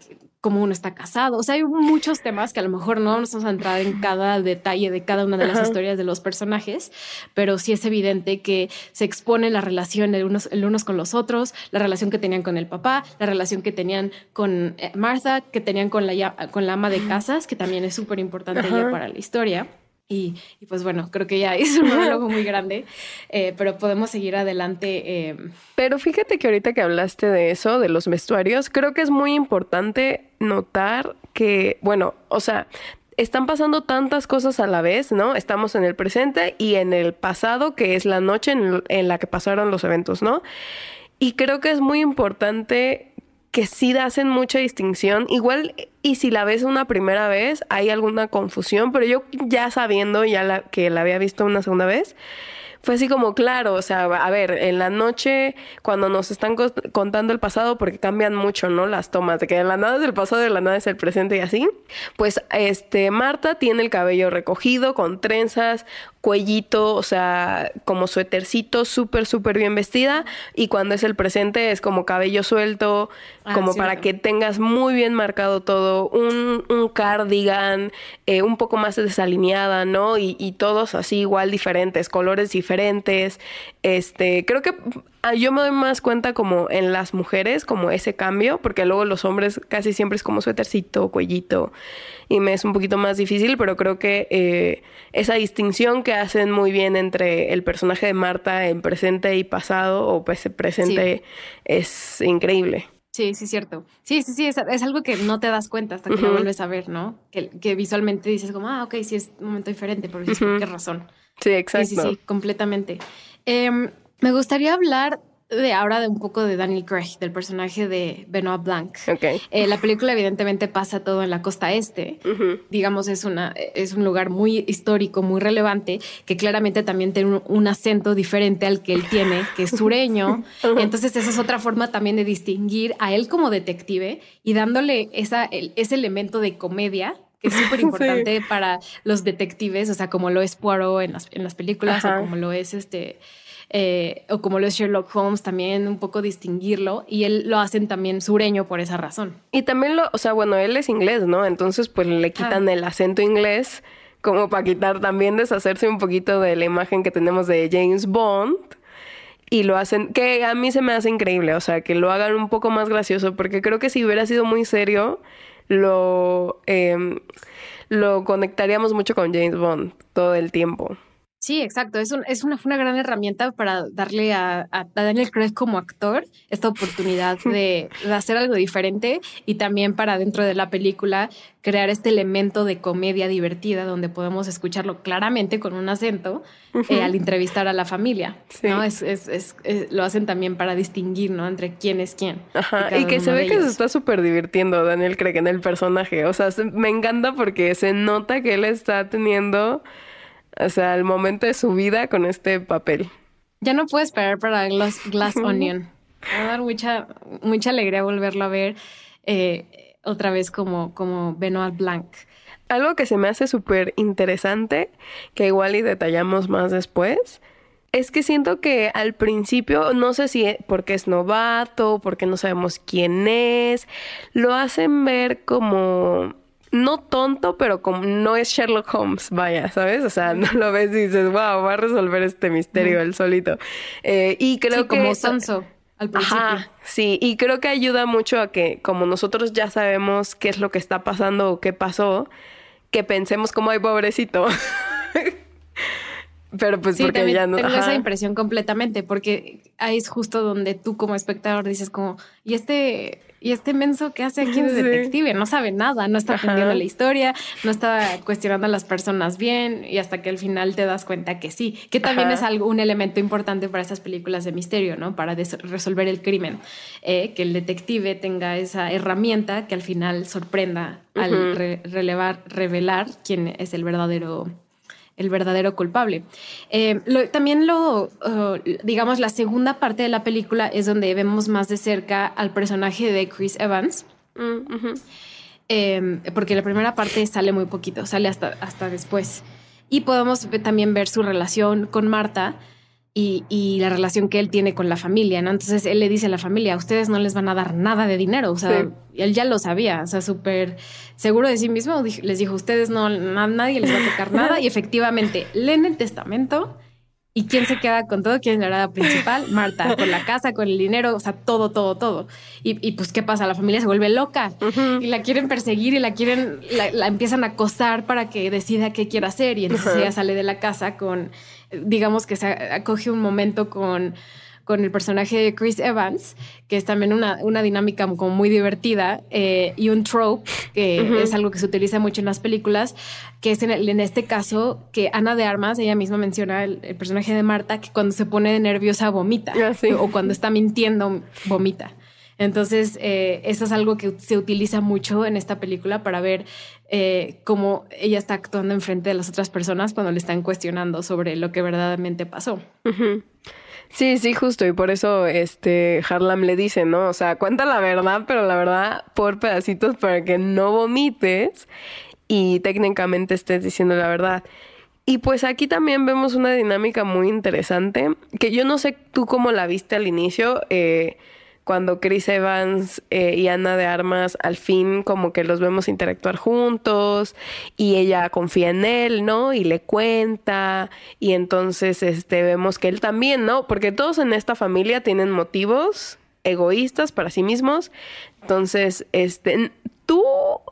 [SPEAKER 1] cómo uno está casado. O sea, hay muchos temas que a lo mejor no vamos a entrar en cada detalle de cada una de las
[SPEAKER 2] Ajá.
[SPEAKER 1] historias de los personajes, pero sí es evidente que se expone la relación de unos, el unos con los otros, la relación que tenían con el papá, la relación que tenían con eh, Martha, que tenían con la, con la ama de casas, que también es súper importante para la historia. Y, y pues bueno, creo que ya <laughs> es un monólogo muy grande, eh, pero podemos seguir adelante. eh,
[SPEAKER 2] Pero fíjate que ahorita que hablaste de eso, de los vestuarios, creo que es muy importante notar que, bueno, o sea, están pasando tantas cosas a la vez, ¿no? Estamos en el presente y en el pasado, que es la noche en, la que pasaron los eventos, ¿no? Y creo que es muy importante que sí hacen mucha distinción. Igual, y si la ves una primera vez, hay alguna confusión, pero yo ya sabiendo, ya la, que la había visto una segunda vez, fue así como claro, o sea, a ver, en la noche cuando nos están co- contando el pasado, porque cambian mucho, ¿no? Las tomas, de que de la nada es el pasado, de la nada es el presente y así, pues este, Marta tiene el cabello recogido, con trenzas, cuellito, o sea, como suétercito, súper, súper bien vestida, y cuando es el presente es como cabello suelto,
[SPEAKER 1] Ah,
[SPEAKER 2] como para que tengas muy bien marcado todo, un, un cardigan, eh, un poco más desalineada, ¿no? Y, y todos así igual diferentes, colores diferentes. Este, creo que ah, yo me doy más cuenta como en las mujeres, como ese cambio, porque luego los hombres casi siempre es como suétercito, cuellito, y me es un poquito más difícil, pero creo que eh, esa distinción que hacen muy bien entre el personaje de Marta en presente y pasado, o pues presente, es increíble.
[SPEAKER 1] Sí, sí, cierto. Sí, sí, sí, es, es algo que no te das cuenta hasta que lo
[SPEAKER 2] Ujú.
[SPEAKER 1] vuelves a ver, ¿no? Que, que visualmente dices como, ah, ok, sí es un momento diferente, pero dices,
[SPEAKER 2] Ujú.
[SPEAKER 1] ¿por qué razón?
[SPEAKER 2] Sí,
[SPEAKER 1] Sí,
[SPEAKER 2] exacto.
[SPEAKER 1] sí, sí, completamente. Em, me gustaría hablar de ahora de un poco de Daniel Craig, del personaje de Benoit Blanc.
[SPEAKER 2] Ok.
[SPEAKER 1] Eh, la película evidentemente pasa todo en la costa este. Digamos, es, una, es un lugar muy histórico, muy relevante, que claramente también tiene un, un acento diferente al que él tiene, que es sureño. <laughs> Entonces, esa es otra forma también de distinguir a él como detective y dándole esa, el- ese elemento de comedia que es <laughs> súper importante para los detectives, o sea, como lo es Poirot en las, en las películas
[SPEAKER 2] Ajá.
[SPEAKER 1] o como lo es este eh, o como lo es Sherlock Holmes, también un poco distinguirlo y él lo hacen también sureño por esa razón.
[SPEAKER 2] Y también lo, o sea, bueno, él es inglés, ¿no? Entonces pues le quitan el acento inglés como para quitar también deshacerse un poquito de la imagen que tenemos de James Bond y lo hacen, que a mí se me hace increíble, o sea, que lo hagan un poco más gracioso, porque creo que si hubiera sido muy serio, lo, em, lo conectaríamos mucho con James Bond todo el tiempo.
[SPEAKER 1] Sí, exacto. Es, es una, fue una gran herramienta para darle a, Daniel Craig como actor esta oportunidad <laughs> de, hacer algo diferente y también para dentro de la película crear este elemento de comedia divertida donde podemos escucharlo claramente con un acento eh, al entrevistar a la familia. ¿no? Es, es, lo hacen también para distinguir ¿no? entre quién es quién.
[SPEAKER 2] Ajá. Y que se ve que se está súper divirtiendo Daniel Craig en el personaje. O sea, me encanta porque se nota que él está teniendo o sea, el momento de su vida con este papel.
[SPEAKER 1] Ya no puedo esperar para Glass, Glass Onion. Me va a dar mucha, mucha alegría volverlo a ver eh, otra vez como, como Benoit Blanc.
[SPEAKER 2] Algo que se me hace súper interesante, que igual y detallamos más después, es que siento que al principio, no sé si porque es novato, porque no sabemos quién es, lo hacen ver como no tonto, pero como no es Sherlock Holmes, vaya, ¿sabes? O sea, <laughs> no lo ves y dices, wow, va a resolver este misterio él solito. Eh, y creo que...
[SPEAKER 1] como Sanso. Al principio. Ajá,
[SPEAKER 2] sí, y creo que ayuda mucho a que como nosotros ya sabemos qué es lo que está pasando o qué pasó, que pensemos como, ay, pobrecito. <laughs> Pero pues porque ya no.
[SPEAKER 1] Tengo esa impresión completamente, porque ahí es justo donde tú como espectador dices como, y este, y este menso que hace aquí de detective, no sabe nada, no está aprendiendo la historia, no está cuestionando a las personas bien, y hasta que al final te das cuenta que sí, que también es algo, un elemento importante para estas películas de misterio, ¿no? Para resolver el crimen, eh, que el detective tenga esa herramienta que al final sorprenda al relevar, revelar quién es el verdadero el verdadero culpable. Eh, también lo, uh, digamos, la segunda parte de la película es donde vemos más de cerca al personaje de Chris Evans. Mm, em, porque la primera parte sale muy poquito, sale hasta, hasta después. Y podemos también ver su relación con Marta, y, la relación que él tiene con la familia, ¿no? Entonces él le dice a la familia, ustedes no les van a dar nada de dinero, o sea, él ya lo sabía, o sea, súper seguro de sí mismo, les dijo, ustedes no, nadie les va a tocar nada y <laughs> efectivamente leen el testamento y quién se queda con todo, quién es la verdad principal, Marta, con la casa, con el dinero, o sea, todo, todo, todo. Y, pues, ¿qué pasa? La familia se vuelve loca y la quieren perseguir y la quieren, la, empiezan a acosar para que decida qué quiere hacer y entonces ella sale de la casa con digamos que se acoge un momento con, con el personaje de Chris Evans, que es también una, una dinámica como muy divertida, eh, y un trope, que es algo que se utiliza mucho en las películas, que es en, en este caso que Ana de Armas, ella misma menciona el, personaje de Marta, que cuando se pone nerviosa vomita, ah, o cuando está mintiendo vomita. Entonces, eh, eso es algo que se utiliza mucho en esta película para ver eh, cómo ella está actuando en frente de las otras personas cuando le están cuestionando sobre lo que verdaderamente pasó.
[SPEAKER 2] Sí, sí, justo. Y por eso este Harlam le dice, ¿no? O sea, cuenta la verdad, pero la verdad por pedacitos para que no vomites y técnicamente estés diciendo la verdad. Y pues aquí también vemos una dinámica muy interesante, que yo no sé tú cómo la viste al inicio. Eh, cuando Chris Evans eh, y Ana de Armas al fin como que los vemos interactuar juntos y ella confía en él, ¿no? Y le cuenta y entonces este vemos que él también, ¿no? Porque todos en esta familia tienen motivos egoístas para sí mismos. Entonces, este tú,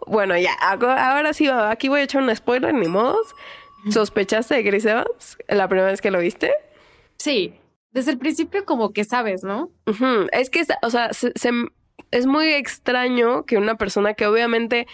[SPEAKER 2] bueno, ya ahora sí aquí voy a echar un spoiler ni modos. ¿Sospechaste de Chris Evans la primera vez que lo viste?
[SPEAKER 1] Sí, desde el principio como que sabes, ¿no?
[SPEAKER 2] Es que, o sea, es muy extraño que una persona que obviamente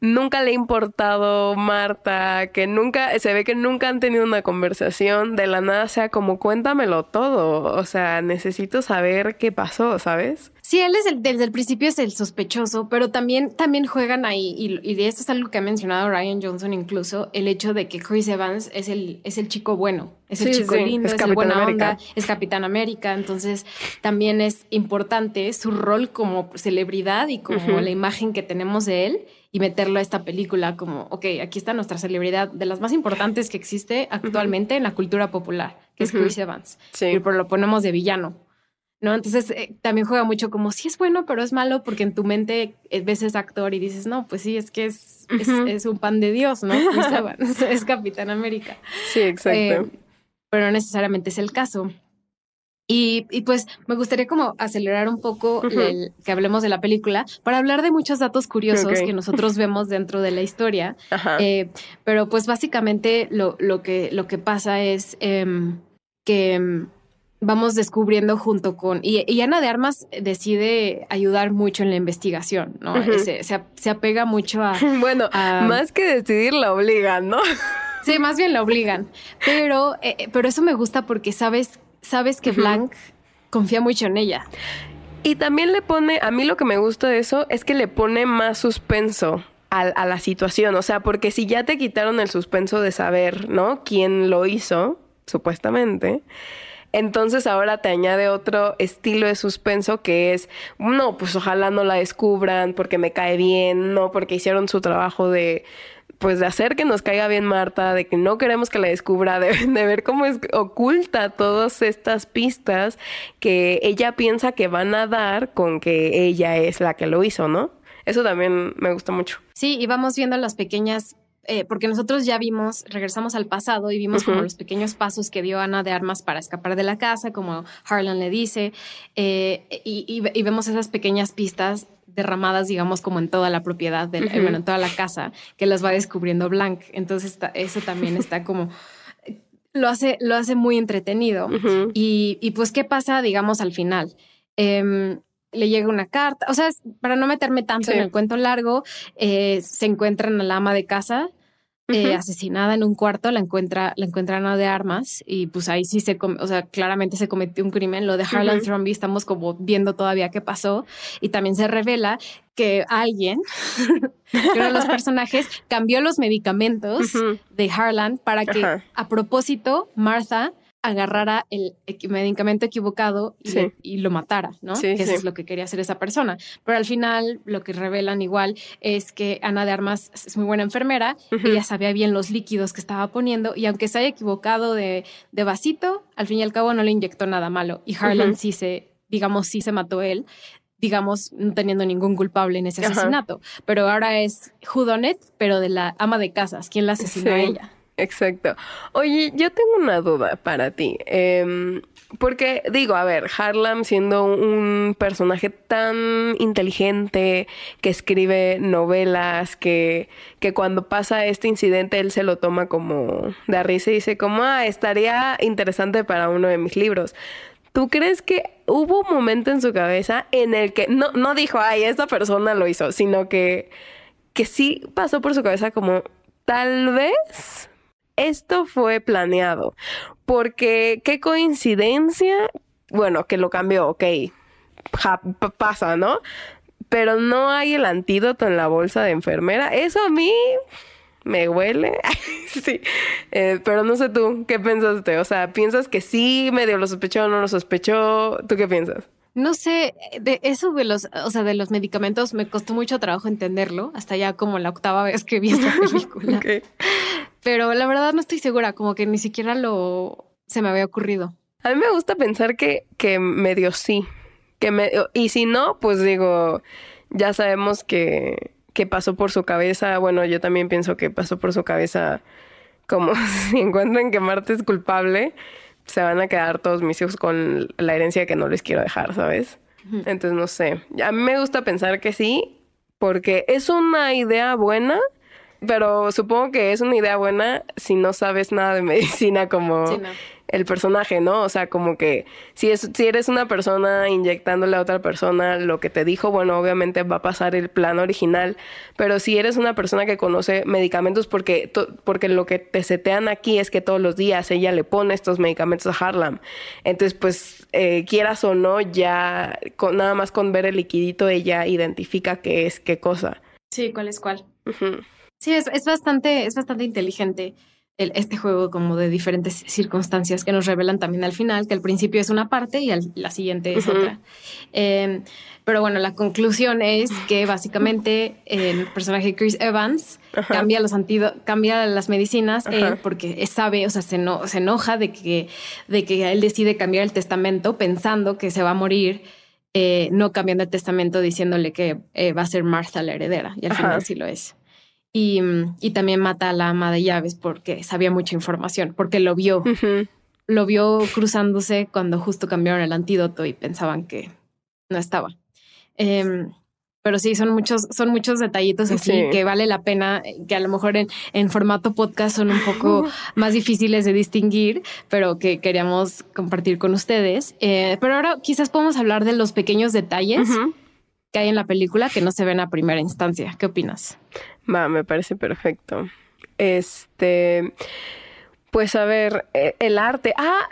[SPEAKER 2] nunca le ha importado Marta, que nunca, se ve que nunca han tenido una conversación, de la nada sea como cuéntamelo todo, o sea, necesito saber qué pasó, ¿sabes?
[SPEAKER 1] Sí, él es el, desde el principio es el sospechoso, pero también, también juegan ahí, y, y de esto es algo que ha mencionado Ryan Johnson incluso, el hecho de que Chris Evans es el, es el chico bueno, es el chico lindo, es, el buena onda, es Capitán América, entonces también es importante su rol como celebridad y como la imagen que tenemos de él y meterlo a esta película como, ok, aquí está nuestra celebridad de las más importantes que existe actualmente en la cultura popular, que es Chris Evans, sí. y pero lo ponemos de villano. ¿No? Entonces eh, también juega mucho como si es bueno, pero es malo porque en tu mente eh, ves ese actor y dices, no, pues sí, es que es, es, un pan de Dios, ¿no? <laughs> <laughs> es Capitán América.
[SPEAKER 2] Sí, exacto. Eh,
[SPEAKER 1] pero no necesariamente es el caso. Y, y, pues me gustaría como acelerar un poco el, que hablemos de la película para hablar de muchos datos curiosos que nosotros vemos dentro de la historia. pero pues básicamente lo, lo, que, lo que pasa es em, que em, vamos descubriendo junto con... Y, Ana de Armas decide ayudar mucho en la investigación, ¿no? se, se, apega mucho a... <laughs>
[SPEAKER 2] Bueno, más que decidir, la obligan, ¿no? <laughs>
[SPEAKER 1] Sí, más bien la obligan. Pero, eh, eh, pero eso me gusta porque sabes, sabes que Blanc confía mucho en ella.
[SPEAKER 2] Y también le pone, a mí lo que me gusta de eso es que le pone más suspenso a, a, la situación. O sea, porque si ya te quitaron el suspenso de saber, ¿no? Quién lo hizo, supuestamente entonces ahora te añade otro estilo de suspenso que es, no, pues ojalá no la descubran porque me cae bien, no, porque hicieron su trabajo de pues de hacer que nos caiga bien Marta, de que no queremos que la descubra, <laughs> de, de, ver cómo es oculta todas estas pistas que ella piensa que van a dar con que ella es la que lo hizo, ¿no? Eso también me gusta mucho.
[SPEAKER 1] Sí, y vamos viendo las pequeñas eh, porque nosotros ya vimos, regresamos al pasado y vimos como los pequeños pasos que dio Ana de Armas para escapar de la casa, como Harlan le dice, eh, y, vemos esas pequeñas pistas derramadas, digamos, como en toda la propiedad, de bueno, en toda la casa, que las va descubriendo Blanc. Entonces, eso también está como lo hace, lo hace muy entretenido. y, pues, ¿qué pasa, digamos, al final? Em, le llega una carta, o sea, para no meterme tanto en el cuento largo, eh, se encuentran a la ama de casa eh, asesinada en un cuarto, la encuentra, la encuentran a de armas y pues ahí sí se, o sea, claramente se cometió un crimen. Lo de Harlan uh estamos como viendo todavía qué pasó y también se revela que alguien, <laughs> uno de los personajes, cambió los medicamentos de Harlan para que a propósito Martha agarrara el medicamento equivocado y, lo matara, ¿no? que eso es lo que quería hacer esa persona. Pero al final lo que revelan igual es que Ana de Armas es muy buena enfermera, ella sabía bien los líquidos que estaba poniendo y aunque se haya equivocado de, vasito, al fin y al cabo no le inyectó nada malo. Y Harlan sí se, digamos, sí se mató él digamos, no teniendo ningún culpable en ese asesinato. Pero ahora es Judonet, pero de la ama de casas. ¿Quién la asesinó a ella?
[SPEAKER 2] Exacto. Oye, yo tengo una duda para ti. Em, porque digo, a ver, Harlan siendo un personaje tan inteligente, que escribe novelas, que, que cuando pasa este incidente él se lo toma como de risa y dice como, ah, estaría interesante para uno de mis libros. ¿Tú crees que hubo un momento en su cabeza en el que no, no dijo, ay, esta persona lo hizo, sino que, que sí pasó por su cabeza como, tal vez esto fue planeado. Porque qué coincidencia, bueno, que lo cambió, ok, pasa, ¿no? Pero no hay el antídoto en la bolsa de enfermera. Eso a mí me huele. <laughs> sí. Eh, pero no sé tú, ¿qué pensaste? O sea, ¿piensas que sí, medio lo sospechó no lo sospechó? ¿Tú qué piensas?
[SPEAKER 1] No sé, de eso de los, o sea, de los medicamentos me costó mucho trabajo entenderlo, hasta ya como la octava vez que vi esta <laughs> película. Pero la verdad no estoy segura, como que ni siquiera lo se me había ocurrido.
[SPEAKER 2] A mí me gusta pensar que, que medio sí. Que me, y si no, pues digo, ya sabemos que, que pasó por su cabeza. Bueno, yo también pienso que pasó por su cabeza como <laughs> si encuentran que Marta es culpable se van a quedar todos mis hijos con la herencia que no les quiero dejar, ¿sabes? Entonces, no sé. A mí me gusta pensar que sí, porque es una idea buena, pero supongo que es una idea buena si no sabes nada de <laughs> medicina como el personaje, ¿no? O sea, como que si, es, si eres una persona inyectándole a otra persona lo que te dijo, bueno, obviamente va a pasar el plan original, pero si eres una persona que conoce medicamentos, porque, porque lo que te setean aquí es que todos los días ella le pone estos medicamentos a Harlem. Entonces, pues, eh, quieras o no, ya con, nada más con ver el liquidito ella identifica qué es qué cosa.
[SPEAKER 1] Sí, cuál es cuál. Sí, es, es, bastante, es bastante inteligente este juego como de diferentes circunstancias que nos revelan también al final, que al principio es una parte y la siguiente es otra. Em, pero bueno, la conclusión es que básicamente el personaje Chris Evans cambia los cambia las medicinas porque sabe, o sea, se, no, se enoja de que, de que él decide cambiar el testamento pensando que se va a morir. Eh, no cambiando el testamento diciéndole que eh, va a ser Martha la heredera y al final sí lo es. Y, y, también mata a la ama de llaves porque sabía mucha información, porque lo vio. Lo vio cruzándose cuando justo cambiaron el antídoto y pensaban que no estaba. Em, pero sí, son muchos, son muchos detallitos así que vale la pena, que a lo mejor en, en, formato podcast son un poco <laughs> más difíciles de distinguir, pero que queríamos compartir con ustedes. Eh, pero ahora quizás podemos hablar de los pequeños detalles que hay en la película que no se ven a primera instancia. ¿Qué opinas?
[SPEAKER 2] Va, me parece perfecto. Este, pues a ver, eh, el arte. Ah,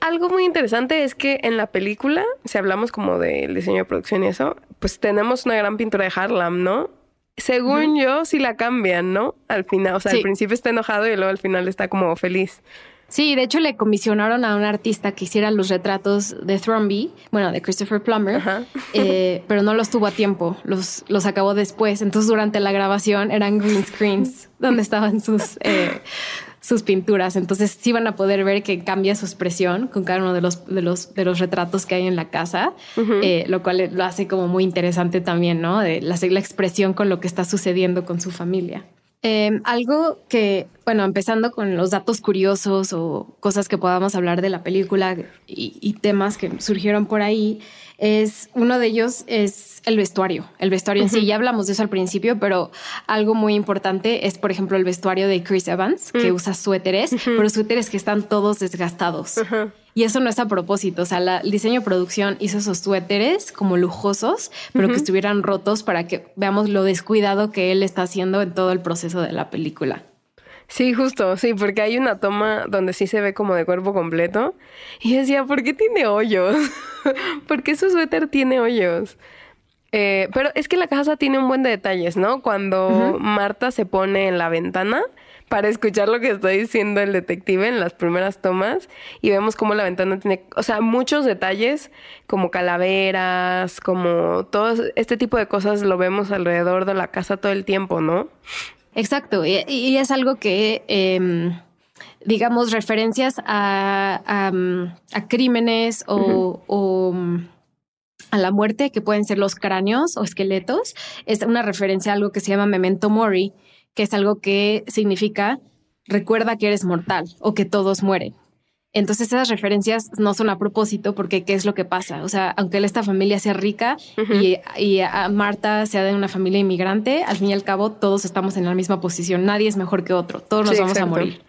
[SPEAKER 2] algo muy interesante es que en la película, si hablamos como del diseño de producción y eso, pues tenemos una gran pintura de Harlem, ¿no? Según yo, sí la cambian, ¿no? Al final, o sea, al principio está enojado y luego al final está como feliz.
[SPEAKER 1] Sí, de hecho le comisionaron a un artista que hiciera los retratos de Thromby, bueno, de Christopher Plummer, eh, pero no los tuvo a tiempo, los, los acabó después. Entonces durante la grabación eran green screens <laughs> donde estaban sus, eh, sus pinturas. Entonces sí van a poder ver que cambia su expresión con cada uno de los, de los, de los retratos que hay en la casa, eh, lo cual lo hace como muy interesante también, ¿no? De la, la expresión con lo que está sucediendo con su familia. Em, algo que, bueno, empezando con los datos curiosos o cosas que podamos hablar de la película y, temas que surgieron por ahí, es uno de ellos es el vestuario. El vestuario en sí, ya hablamos de eso al principio, pero algo muy importante es, por ejemplo, el vestuario de Chris Evans, que usa suéteres, pero suéteres que están todos desgastados. Y eso no es a propósito. O sea, el diseño de producción hizo esos suéteres como lujosos, pero que estuvieran rotos para que veamos lo descuidado que él está haciendo en todo el proceso de la película.
[SPEAKER 2] Sí, justo, sí, porque hay una toma donde sí se ve como de cuerpo completo. Y decía, ¿por qué tiene hoyos? <laughs> ¿Por qué su suéter tiene hoyos? Eh, pero es que la casa tiene un buen de detalles, ¿no? Cuando Marta se pone en la ventana, para escuchar lo que está diciendo el detective en las primeras tomas y vemos cómo la ventana tiene, o sea, muchos detalles como calaveras, como todo este tipo de cosas lo vemos alrededor de la casa todo el tiempo, ¿no?
[SPEAKER 1] Exacto, y, es algo que... Em, digamos, referencias a, a, crímenes o, o, a la muerte, que pueden ser los cráneos o esqueletos, es una referencia a algo que se llama memento mori, que es algo que significa recuerda que eres mortal o que todos mueren. Entonces esas referencias no son a propósito porque ¿qué es lo que pasa? O sea, aunque esta familia sea rica y, a Marta sea de una familia inmigrante, al fin y al cabo todos estamos en la misma posición. Nadie es mejor que otro. Todos nos vamos a morir.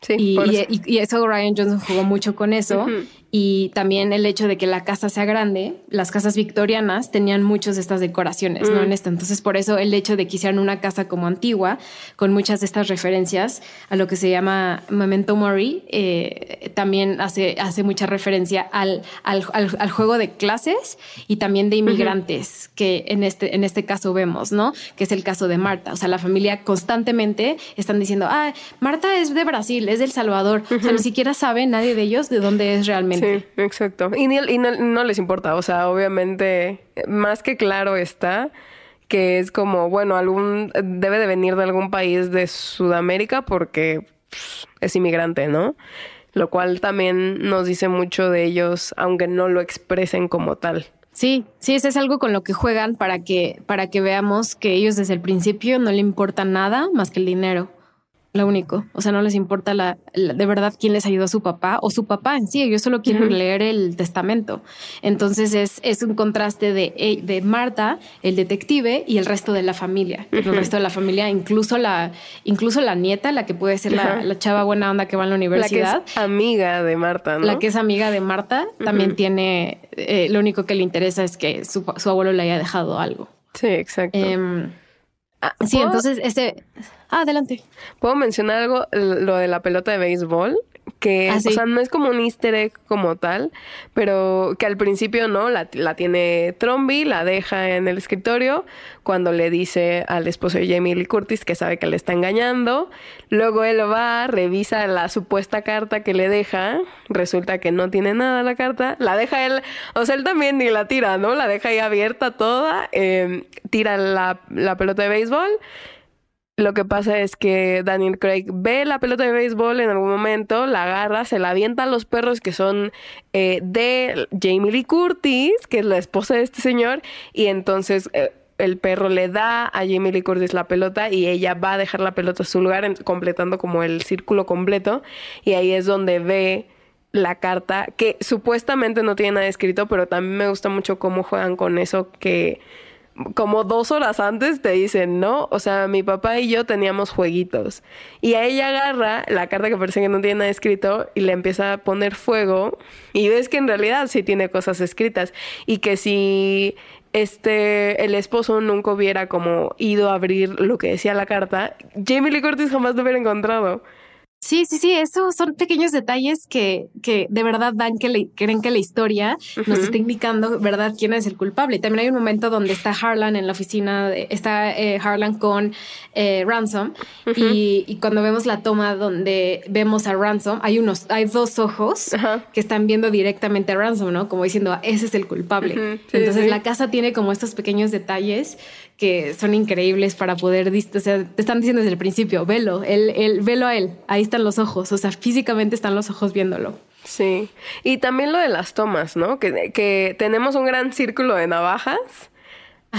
[SPEAKER 1] Sí, y, eso. Ryan Johnson jugó mucho con eso y también el hecho de que la casa sea grande, las casas victorianas tenían muchas de estas decoraciones, ¿no? Mm. En esto. Entonces, por eso el hecho de que hicieran una casa como antigua, con muchas de estas referencias a lo que se llama Memento Mori, eh, también hace, hace mucha referencia al, al, al, juego de clases y también de inmigrantes, que en este, en este caso vemos, ¿no? Que es el caso de Marta. O sea, la familia constantemente están diciendo, ah, Marta es de Brasil, es del Salvador. O sea, ni siquiera sabe nadie de ellos de dónde es realmente.
[SPEAKER 2] Sí, exacto. Y, no, les importa, o sea, obviamente, más que claro está que es como, bueno, algún debe de venir de algún país de Sudamérica porque pues, es inmigrante, ¿no? Lo cual también nos dice mucho de ellos, aunque no lo expresen como tal.
[SPEAKER 1] Sí, sí, eso es algo con lo que juegan para que, para que veamos que ellos desde el principio no le importa nada más que el dinero. Lo único. O sea, no les importa la, de verdad quién les ayudó a su papá o su papá en sí. Ellos solo quieren leer el testamento. Entonces es, es un contraste de, de, Marta, el detective, y el resto de la familia. El resto de la familia, incluso la, incluso la nieta, la que puede ser la, la, chava buena onda que va a la universidad.
[SPEAKER 2] La que es amiga de Marta, ¿no?
[SPEAKER 1] La que es amiga de Marta, también tiene, eh, lo único que le interesa es que su, su, abuelo le haya dejado algo.
[SPEAKER 2] Sí, exacto.
[SPEAKER 1] Em, ah, sí, entonces ese... Ah, adelante.
[SPEAKER 2] ¿Puedo mencionar algo? Lo de la pelota de béisbol que, ah, o sea, no es como un easter egg como tal, pero que al principio no, la, la, tiene Tromby, la deja en el escritorio, cuando le dice al esposo de Jamie Lee Curtis que sabe que le está engañando, luego él va, revisa la supuesta carta que le deja, resulta que no tiene nada la carta, la deja él, o sea, él también ni la tira, ¿no? La deja ahí abierta toda, eh, tira la, la pelota de béisbol, lo que pasa es que Daniel Craig ve la pelota de béisbol en algún momento, la agarra, se la avienta a los perros que son eh, de Jamie Lee Curtis, que es la esposa de este señor, y entonces eh, el perro le da a Jamie Lee Curtis la pelota y ella va a dejar la pelota a su lugar, completando como el círculo completo, y ahí es donde ve la carta, que supuestamente no tiene nada escrito, pero también me gusta mucho cómo juegan con eso que como dos horas antes te dicen, ¿no? O sea, mi papá y yo teníamos jueguitos. Y a ella agarra la carta que parece que no tiene nada escrito y le empieza a poner fuego. Y ves que en realidad sí tiene cosas escritas. Y que si este el esposo nunca hubiera como ido a abrir lo que decía la carta, Jamie Lee Curtis jamás lo hubiera encontrado.
[SPEAKER 1] Sí, sí, sí, esos son pequeños detalles que, que de verdad dan que le, creen que la historia nos está indicando, ¿verdad?, quién es el culpable. También hay un momento donde está Harlan en la oficina, está eh, Harlan con eh, Ransom y, y, cuando vemos la toma donde vemos a Ransom, hay unos, hay dos ojos que están viendo directamente a Ransom, ¿no? Como diciendo, ese es el culpable. Entonces la casa tiene como estos pequeños detalles que son increíbles para poder, o sea, te están diciendo desde el principio, velo, él, él, velo a él, ahí están los ojos, o sea, físicamente están los ojos viéndolo.
[SPEAKER 2] Sí, y también lo de las tomas, ¿no? Que, que tenemos un gran círculo de navajas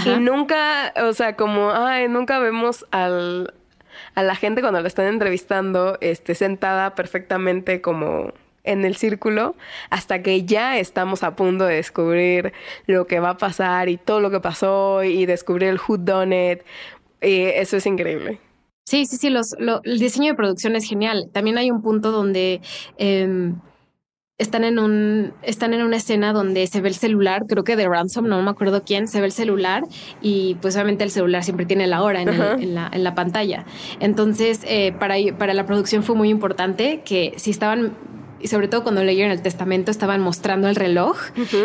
[SPEAKER 2] y nunca, o sea, como, ay, nunca vemos al, a la gente cuando la están entrevistando, este, sentada perfectamente como en el círculo hasta que ya estamos a punto de descubrir lo que va a pasar y todo lo que pasó y descubrir el who done it. Y eso es increíble.
[SPEAKER 1] Sí, sí, sí, los, el diseño de producción es genial. También hay un punto donde em, están, en un, están en una escena donde se ve el celular, creo que de Ransom, no me acuerdo quién, se ve el celular y pues obviamente el celular siempre tiene la hora en, la, en la, pantalla. Entonces, eh, para, para la producción fue muy importante que si estaban y sobre todo cuando leyeron el testamento estaban mostrando el reloj,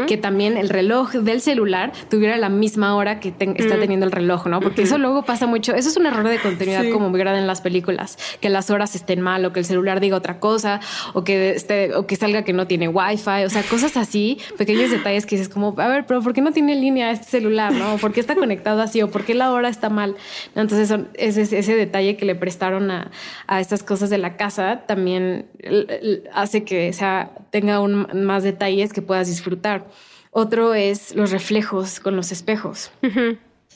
[SPEAKER 1] que también el reloj del celular tuviera la misma hora que está teniendo el reloj, ¿no? Porque eso luego pasa mucho, eso es un error de continuidad como muy grande en las películas, que las horas estén mal o que el celular diga otra cosa o que esté, o que salga que no tiene wifi, o sea, cosas así, pequeños detalles que dices como, a ver, pero ¿por qué no tiene línea este celular, no? ¿Por qué está conectado así o por qué la hora está mal? Entonces son, ese, ese detalle que le prestaron a, a estas cosas de la casa también hace que sea, tenga un, más detalles que puedas disfrutar. Otro es los reflejos con los espejos.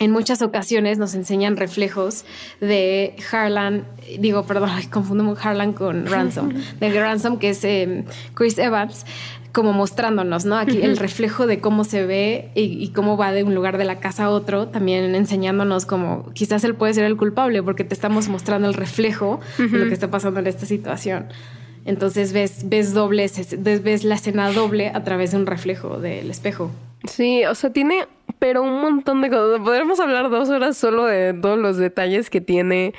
[SPEAKER 1] En muchas ocasiones nos enseñan reflejos de Harlan, digo, perdón, <laughs> confundo Harlan con Ransom, <laughs> de Ransom, que es em, Chris Evans, como mostrándonos, ¿no? Aquí el reflejo de cómo se ve y, cómo va de un lugar de la casa a otro, también enseñándonos como quizás él puede ser el culpable porque te estamos mostrando el reflejo de lo que está pasando en esta situación. Entonces ves, ves doble, ves la escena doble a través de un reflejo del espejo.
[SPEAKER 2] Sí, o sea, tiene, pero un montón de cosas. Podríamos hablar dos horas solo de todos los detalles que tiene,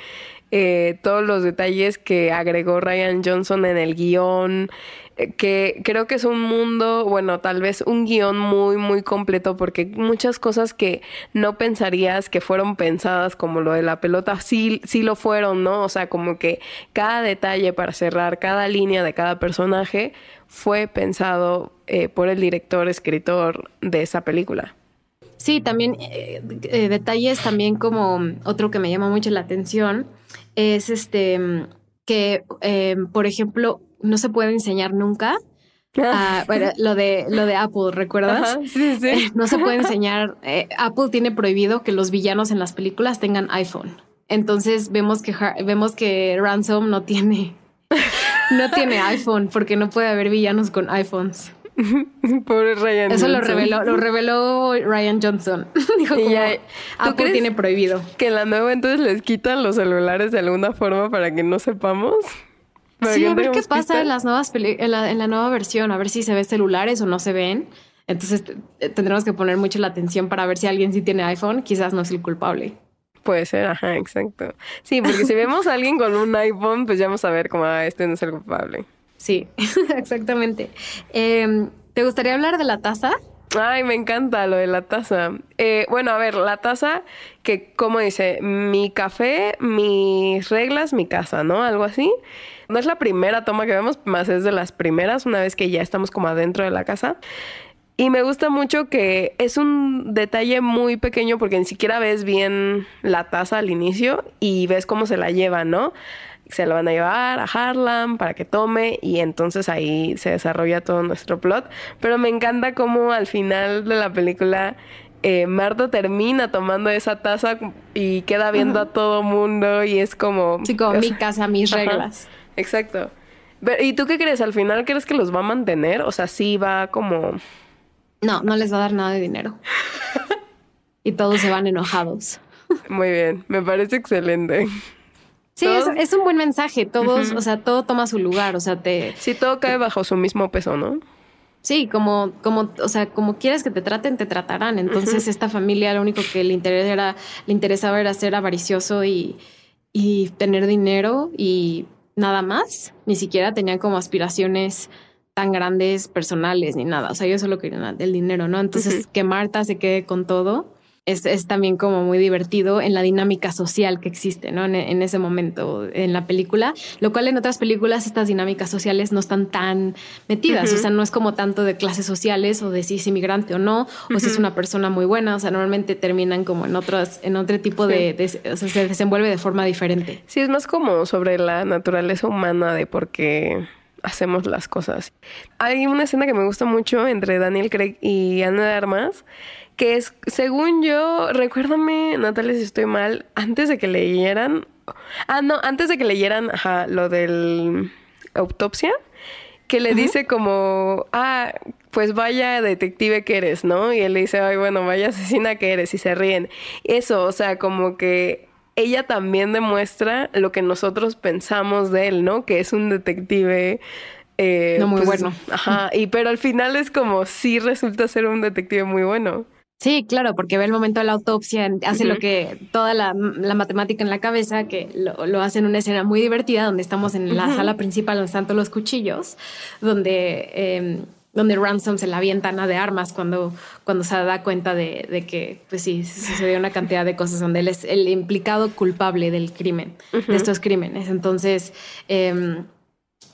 [SPEAKER 2] eh, todos los detalles que agregó Ryan Johnson en el guion, que creo que es un mundo, bueno, tal vez un guion muy, muy completo, porque muchas cosas que no pensarías que fueron pensadas, como lo de la pelota, sí, sí lo fueron, ¿no? O sea, como que cada detalle para cerrar, cada línea de cada personaje fue pensado eh, por el director, escritor de esa película.
[SPEAKER 1] Sí, también eh, detalles también como otro que me llama mucho la atención es este que, por ejemplo, no se puede enseñar nunca. Ah, bueno, lo de lo de Apple, ¿recuerdas?
[SPEAKER 2] sí, sí.
[SPEAKER 1] no se puede <laughs> enseñar. Eh, Apple tiene prohibido que los villanos en las películas tengan iPhone. Entonces vemos que vemos que Ransom no tiene <laughs> no tiene iPhone porque no puede haber villanos con iPhones. <laughs>
[SPEAKER 2] Pobre Ryan.
[SPEAKER 1] Eso lo reveló, lo reveló Ryan Johnson. Dijo como, Apple tiene prohibido.
[SPEAKER 2] Que en la nueva entonces les quitan los celulares de alguna forma para que no sepamos.
[SPEAKER 1] Sí, a ver qué pasa en las nuevas en la, en la nueva versión, a ver si se ven celulares o no se ven. Entonces tendremos que poner mucho la atención para ver si alguien sí tiene iPhone, quizás no es el culpable.
[SPEAKER 2] Puede ser, ajá, exacto. Sí, porque si vemos a alguien con un iPhone, pues ya vamos a ver cómo ah, este no es el culpable.
[SPEAKER 1] Sí, <laughs> exactamente. Em, ¿Te gustaría hablar de la taza?
[SPEAKER 2] Ay, me encanta lo de la taza. Eh, bueno, a ver, la taza que, como dice, mi café, mis reglas, mi casa, ¿no? Algo así. No es la primera toma que vemos, más es de las primeras, una vez que ya estamos como adentro de la casa. Y me gusta mucho que es un detalle muy pequeño porque ni siquiera ves bien la taza al inicio y ves cómo se la lleva, ¿no? Se la van a llevar a Harlem para que tome y entonces ahí se desarrolla todo nuestro plot. Pero me encanta cómo al final de la película eh, Marta termina tomando esa taza y queda viendo a todo mundo y es como...
[SPEAKER 1] Sí, como mi <laughs> casa, mis reglas.
[SPEAKER 2] Exacto. ¿Y tú qué crees? ¿Al final crees que los va a mantener? O sea, sí va como
[SPEAKER 1] no, no les va a dar nada de dinero. <laughs> y todos se van enojados.
[SPEAKER 2] Muy bien, me parece excelente.
[SPEAKER 1] Sí, es, un buen mensaje. Todos, o sea, todo toma su lugar. O sea, te.
[SPEAKER 2] Sí, todo cae bajo su mismo peso, ¿no?
[SPEAKER 1] Sí, como, como, o sea, como quieres que te traten, te tratarán. Entonces, esta familia lo único que le interesa le interesaba era ser avaricioso y, y tener dinero y nada más. Ni siquiera tenían como aspiraciones tan grandes personales ni nada. O sea, yo solo quería el dinero, ¿no? Entonces, que Marta se quede con todo es, es, también como muy divertido en la dinámica social que existe, ¿no? En, ese momento en la película, lo cual en otras películas estas dinámicas sociales no están tan metidas, o sea, no es como tanto de clases sociales o de si es inmigrante o no, o si es una persona muy buena, o sea, normalmente terminan como en otros, en otro tipo de, de, o sea, se desenvuelve de forma diferente.
[SPEAKER 2] Sí, es más como sobre la naturaleza humana de por qué hacemos las cosas. Hay una escena que me gusta mucho entre Daniel Craig y Ana de Armas, que es, según yo, recuérdame, Natalia, si estoy mal, antes de que leyeran, ah, no, antes de que leyeran ajá, lo del autopsia, que le dice como, ah, pues vaya detective que eres, ¿no? Y él le dice, ay, bueno, vaya asesina que eres, y se ríen. Eso, o sea, como que ella también demuestra lo que nosotros pensamos de él, ¿no? Que es un detective.
[SPEAKER 1] Eh, no muy pues, bueno.
[SPEAKER 2] Ajá, y pero al final es como sí resulta ser un detective muy bueno.
[SPEAKER 1] Sí, claro, porque ve el momento de la autopsia, hace lo que toda la, matemática en la cabeza, que lo, hace en una escena muy divertida, donde estamos en la sala principal, donde están todos los cuchillos, donde em, donde Ransom se la avienta de armas cuando, cuando se da cuenta de, que, pues sí, sucedió una cantidad de cosas donde él es el implicado culpable del crimen, de estos crímenes. Entonces, eh,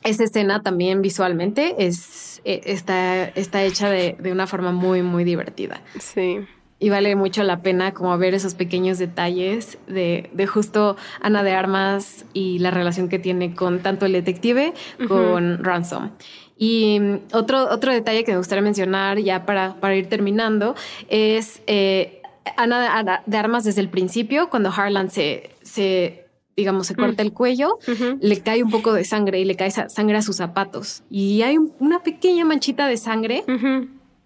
[SPEAKER 1] esa escena también visualmente es, e, está, está hecha de, de, una forma muy, muy divertida.
[SPEAKER 2] Sí.
[SPEAKER 1] Y vale mucho la pena como ver esos pequeños detalles de, de justo Ana de Armas y la relación que tiene con tanto el detective, con Ransom. Y mm, otro, otro detalle que me gustaría mencionar ya para, para ir terminando es eh, Ana de, Armas desde el principio, cuando Harlan se, se digamos, se corta el cuello, le cae un poco de sangre y le cae sangre a sus zapatos. Y hay una pequeña manchita de sangre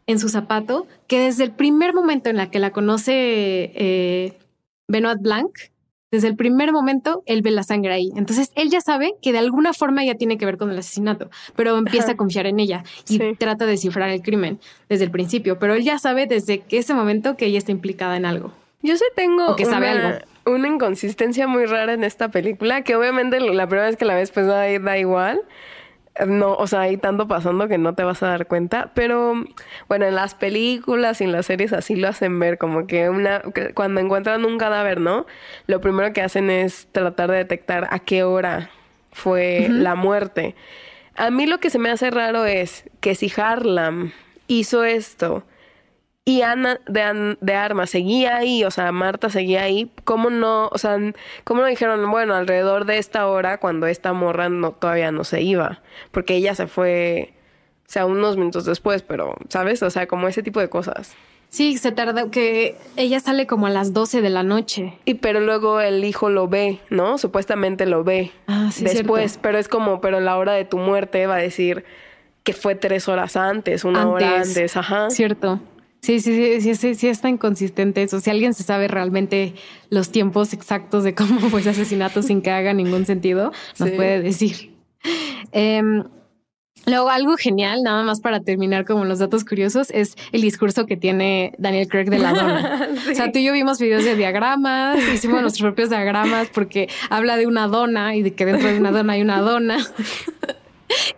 [SPEAKER 1] en su zapato que desde el primer momento en la que la conoce eh, Benoit Blanc, desde el primer momento, él ve la sangre ahí. Entonces, él ya sabe que de alguna forma ya tiene que ver con el asesinato, pero empieza a confiar en ella y trata de descifrar el crimen desde el principio. Pero él ya sabe desde ese momento que ella está implicada en algo.
[SPEAKER 2] Yo sé tengo que sabe algo. Una inconsistencia muy rara en esta película, que obviamente la primera vez que la ves, pues da, da igual no, o sea, hay tanto pasando que no te vas a dar cuenta, pero bueno, en las películas y en las series así lo hacen ver, como que una, cuando encuentran un cadáver, ¿no? Lo primero que hacen es tratar de detectar a qué hora fue la muerte. A mí lo que se me hace raro es que si Harlam hizo esto y Ana de, de Armas seguía ahí, o sea, Marta seguía ahí. ¿Cómo no, o sea, cómo no dijeron, bueno, alrededor de esta hora, cuando esta morra no, todavía no se iba? Porque ella se fue, o sea, unos minutos después, pero, ¿sabes? O sea, como ese tipo de cosas.
[SPEAKER 1] Sí, se tarda, que ella sale como a las 12 de la noche.
[SPEAKER 2] Y pero luego el hijo lo ve, ¿no? Supuestamente lo ve.
[SPEAKER 1] Ah, sí,
[SPEAKER 2] Después,
[SPEAKER 1] cierto.
[SPEAKER 2] pero es como, pero la hora de tu muerte va a decir que fue tres horas antes, una hora
[SPEAKER 1] antes,
[SPEAKER 2] ajá.
[SPEAKER 1] Cierto. Sí, sí, sí, sí, sí, sí, está inconsistente eso. Si alguien se sabe realmente los tiempos exactos de cómo fue ese asesinato sin que haga ningún sentido, nos puede decir. Em, luego, algo genial, nada más para terminar como los datos curiosos, es el discurso que tiene Daniel Craig de la dona. <laughs> O sea, tú y yo vimos videos de diagramas, hicimos nuestros propios diagramas porque habla de una dona y de que dentro de una dona hay una dona. <laughs>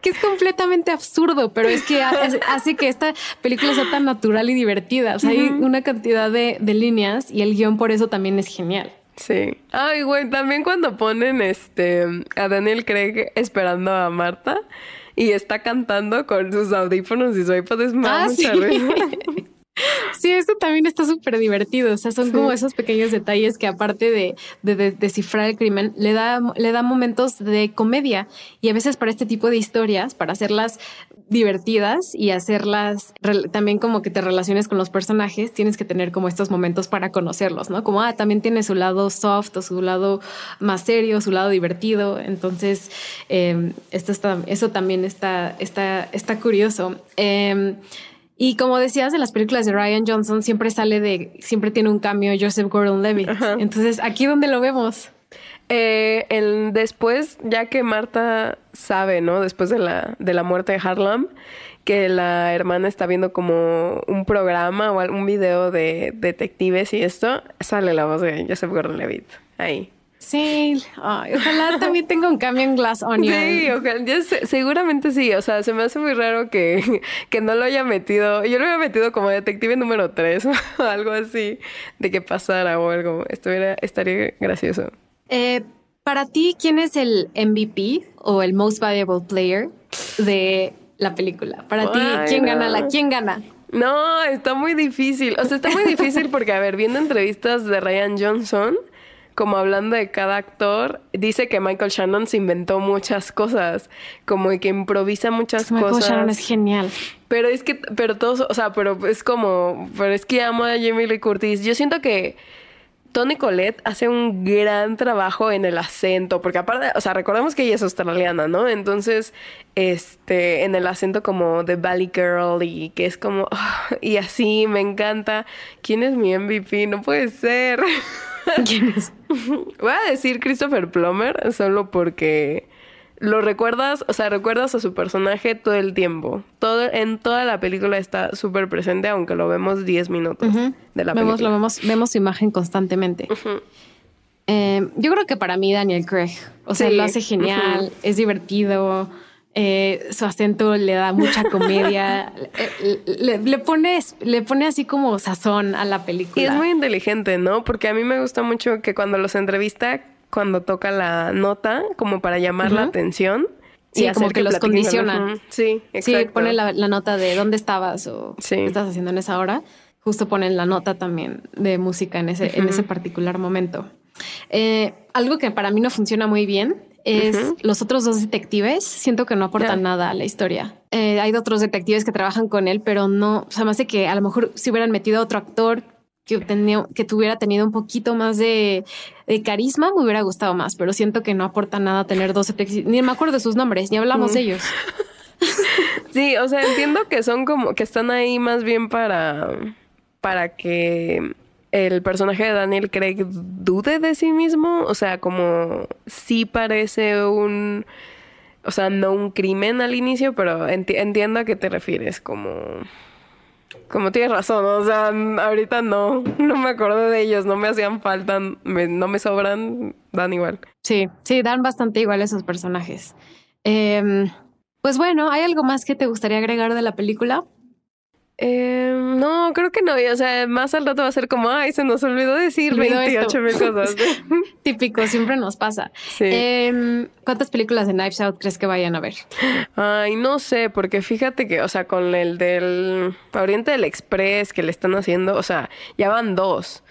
[SPEAKER 1] que es completamente absurdo, pero es que <laughs> hace, que esta película sea tan natural y divertida. O sea, hay una cantidad de, de líneas y el guion por eso también es genial.
[SPEAKER 2] Sí. Ay, güey, también cuando ponen este a Daniel Craig esperando a Marta y está cantando con sus audífonos y su iPod es más
[SPEAKER 1] Ah, sí. <laughs> Sí, esto también está súper divertido. O sea, son
[SPEAKER 2] Sí.
[SPEAKER 1] como esos pequeños detalles que aparte de, de- de descifrar el crimen, le da, le da momentos de comedia. Y a veces para este tipo de historias, para hacerlas divertidas y hacerlas también como que te relaciones con los personajes, tienes que tener como estos momentos para conocerlos, ¿no? Como, ah, también tiene su lado soft o su lado más serio, su lado divertido. Entonces, eh, esto está, eso también está, está, está curioso. Eh, y como decías, en las películas de Ryan Johnson siempre sale de, siempre tiene un cambio Joseph Gordon-Levitt. Entonces, aquí donde lo vemos.
[SPEAKER 2] Eh, el- después, ya que Marta sabe, ¿no? Después de la, de la muerte de Harlem, que la hermana está viendo como un programa o algún video de detectives y esto, sale la voz de Joseph Gordon-Levitt ahí.
[SPEAKER 1] Sí, ay, ojalá también tenga un cambio en Glass Onion.
[SPEAKER 2] Sí, ojalá, ya sé- seguramente sí, o sea, se me hace muy raro que, que no lo haya metido, yo lo había metido como detective número 3 <laughs> o algo así, de que pasara o algo, estuviera, estaría gracioso.
[SPEAKER 1] Eh, para ti, ¿quién es el MVP o el Most Valuable Player de la película? Para ti, ¿quién
[SPEAKER 2] no.
[SPEAKER 1] gana la? ¿Quién gana?
[SPEAKER 2] No, está muy difícil. O sea, está muy difícil porque, a ver, viendo entrevistas de Ryan Johnson, como hablando de cada actor, dice que Michael Shannon se inventó muchas cosas, como que improvisa muchas
[SPEAKER 1] Michael
[SPEAKER 2] cosas.
[SPEAKER 1] Sharon es genial.
[SPEAKER 2] Pero es que, pero todos, o sea, pero es como, pero es que amo a Jamie Lee Curtis. Yo siento que Tony Collette hace un gran trabajo en el acento, porque aparte, o sea, recordemos que ella es australiana, ¿no? Entonces, este, en el acento como de Valley Girl y que es como, <sighs> y así, me encanta. ¿Quién es mi MVP? No puede ser.
[SPEAKER 1] ¿Quién es? <laughs>
[SPEAKER 2] Voy a decir Christopher Plummer solo porque lo recuerdas, o sea, recuerdas a su personaje todo el tiempo. Todo, en toda la película está súper presente, aunque lo vemos 10 minutos de la
[SPEAKER 1] vemos,
[SPEAKER 2] película.
[SPEAKER 1] lo vemos, vemos su imagen constantemente. Eh, yo creo que para mí Daniel Craig, o sea,
[SPEAKER 2] Sí.
[SPEAKER 1] lo hace genial, es divertido, eh, su acento le da mucha <laughs> comedia, eh, le, le pone, le pone así como sazón a la película.
[SPEAKER 2] Y es muy inteligente, ¿no? Porque a mí me gusta mucho que cuando los entrevista, cuando toca la nota, como para llamar la atención.
[SPEAKER 1] Sí, como que los condiciona.
[SPEAKER 2] Sí, exacto.
[SPEAKER 1] Sí, pone la, la nota de dónde estabas o
[SPEAKER 2] Sí.
[SPEAKER 1] qué estás haciendo en esa hora. Justo ponen la nota también de música en ese, en ese particular momento. Eh, algo que para mí no funciona muy bien es los otros dos detectives. Siento que no aportan nada a la historia. Eh, hay otros detectives que trabajan con él, pero no, o sea, me hace que a lo mejor si hubieran metido a otro actor que, tenía, que tuviera tenido un poquito más de, de carisma, me hubiera gustado más, pero siento que no aporta nada tener dos detectives. Ni me acuerdo de sus nombres, ni hablamos
[SPEAKER 2] Mm.
[SPEAKER 1] de ellos. <laughs>
[SPEAKER 2] Sí, o sea, entiendo que son como que están ahí más bien para para que el personaje de Daniel Craig dude de sí mismo, o sea, como sí parece un o sea, no un crimen al inicio, pero enti- entiendo a qué te refieres, como como tienes razón, o sea, ahorita no, no me acuerdo de ellos, no me hacían falta, me- no me sobran, dan igual.
[SPEAKER 1] Sí, sí, dan bastante igual esos personajes. Em, pues bueno, ¿hay algo más que te gustaría agregar de la película?
[SPEAKER 2] Eh, no, creo que no. y, O sea, más al rato va a ser como, ay, se nos olvidó decir
[SPEAKER 1] Olvidó esto.
[SPEAKER 2] 28 mil cosas. <laughs>
[SPEAKER 1] Típico, siempre nos pasa.
[SPEAKER 2] Sí.
[SPEAKER 1] Em, ¿Cuántas películas de Knives Out crees que vayan a ver?
[SPEAKER 2] Ay, no sé, porque fíjate que, o sea, con el del Oriente del Express que le están haciendo, o sea, ya van dos.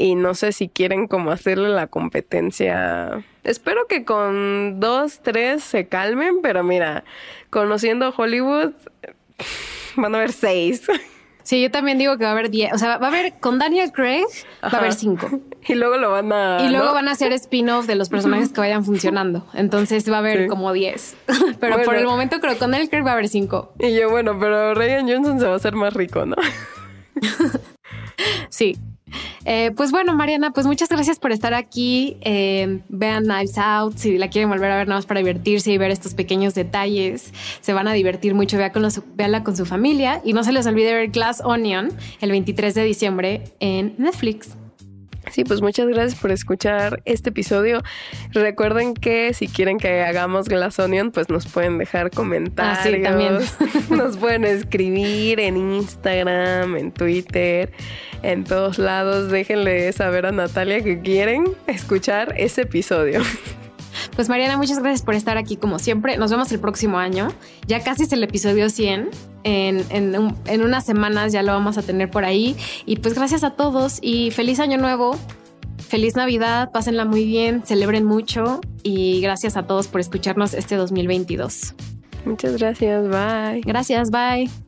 [SPEAKER 2] Y no sé si quieren como hacerle la competencia. Espero que con dos, tres se calmen, pero mira, conociendo Hollywood, <laughs> van a haber seis.
[SPEAKER 1] Sí, yo también digo que va a haber 10. O sea, va a haber con Daniel Craig, va a haber 5. <laughs>
[SPEAKER 2] Y luego lo van a.
[SPEAKER 1] Y luego van a hacer spin-off de los personajes que vayan funcionando. Entonces va a haber como 10. <laughs> pero por el momento creo que con Daniel Craig va a haber 5.
[SPEAKER 2] Y yo, bueno, pero Ryan Johnson se va a hacer más rico, ¿no?
[SPEAKER 1] sí. Eh, pues bueno, Mariana, pues muchas gracias por estar aquí. Eh, vean Knives Out, si la quieren volver a ver nada más para divertirse y ver estos pequeños detalles, se van a divertir mucho. Vea con con su familia y no se les olvide ver Glass Onion el 23 de diciembre en Netflix.
[SPEAKER 2] Sí, pues muchas gracias por escuchar este episodio. Recuerden que si quieren que hagamos Glass Onion, pues nos pueden dejar comentarios. Ah, sí, también. <laughs> nos pueden escribir en Instagram, en Twitter, en todos lados. Déjenle saber a Natalia que quieren escuchar ese episodio. <laughs>
[SPEAKER 1] Pues Mariana, muchas gracias por estar aquí como siempre. Nos vemos el próximo año. Ya casi es el episodio 100. En, en, unas semanas ya lo vamos a tener por ahí. Y pues gracias a todos y feliz año nuevo. Feliz Navidad, pásenla muy bien, celebren mucho y gracias a todos por escucharnos este 2022.
[SPEAKER 2] Muchas gracias, bye.
[SPEAKER 1] Gracias, bye.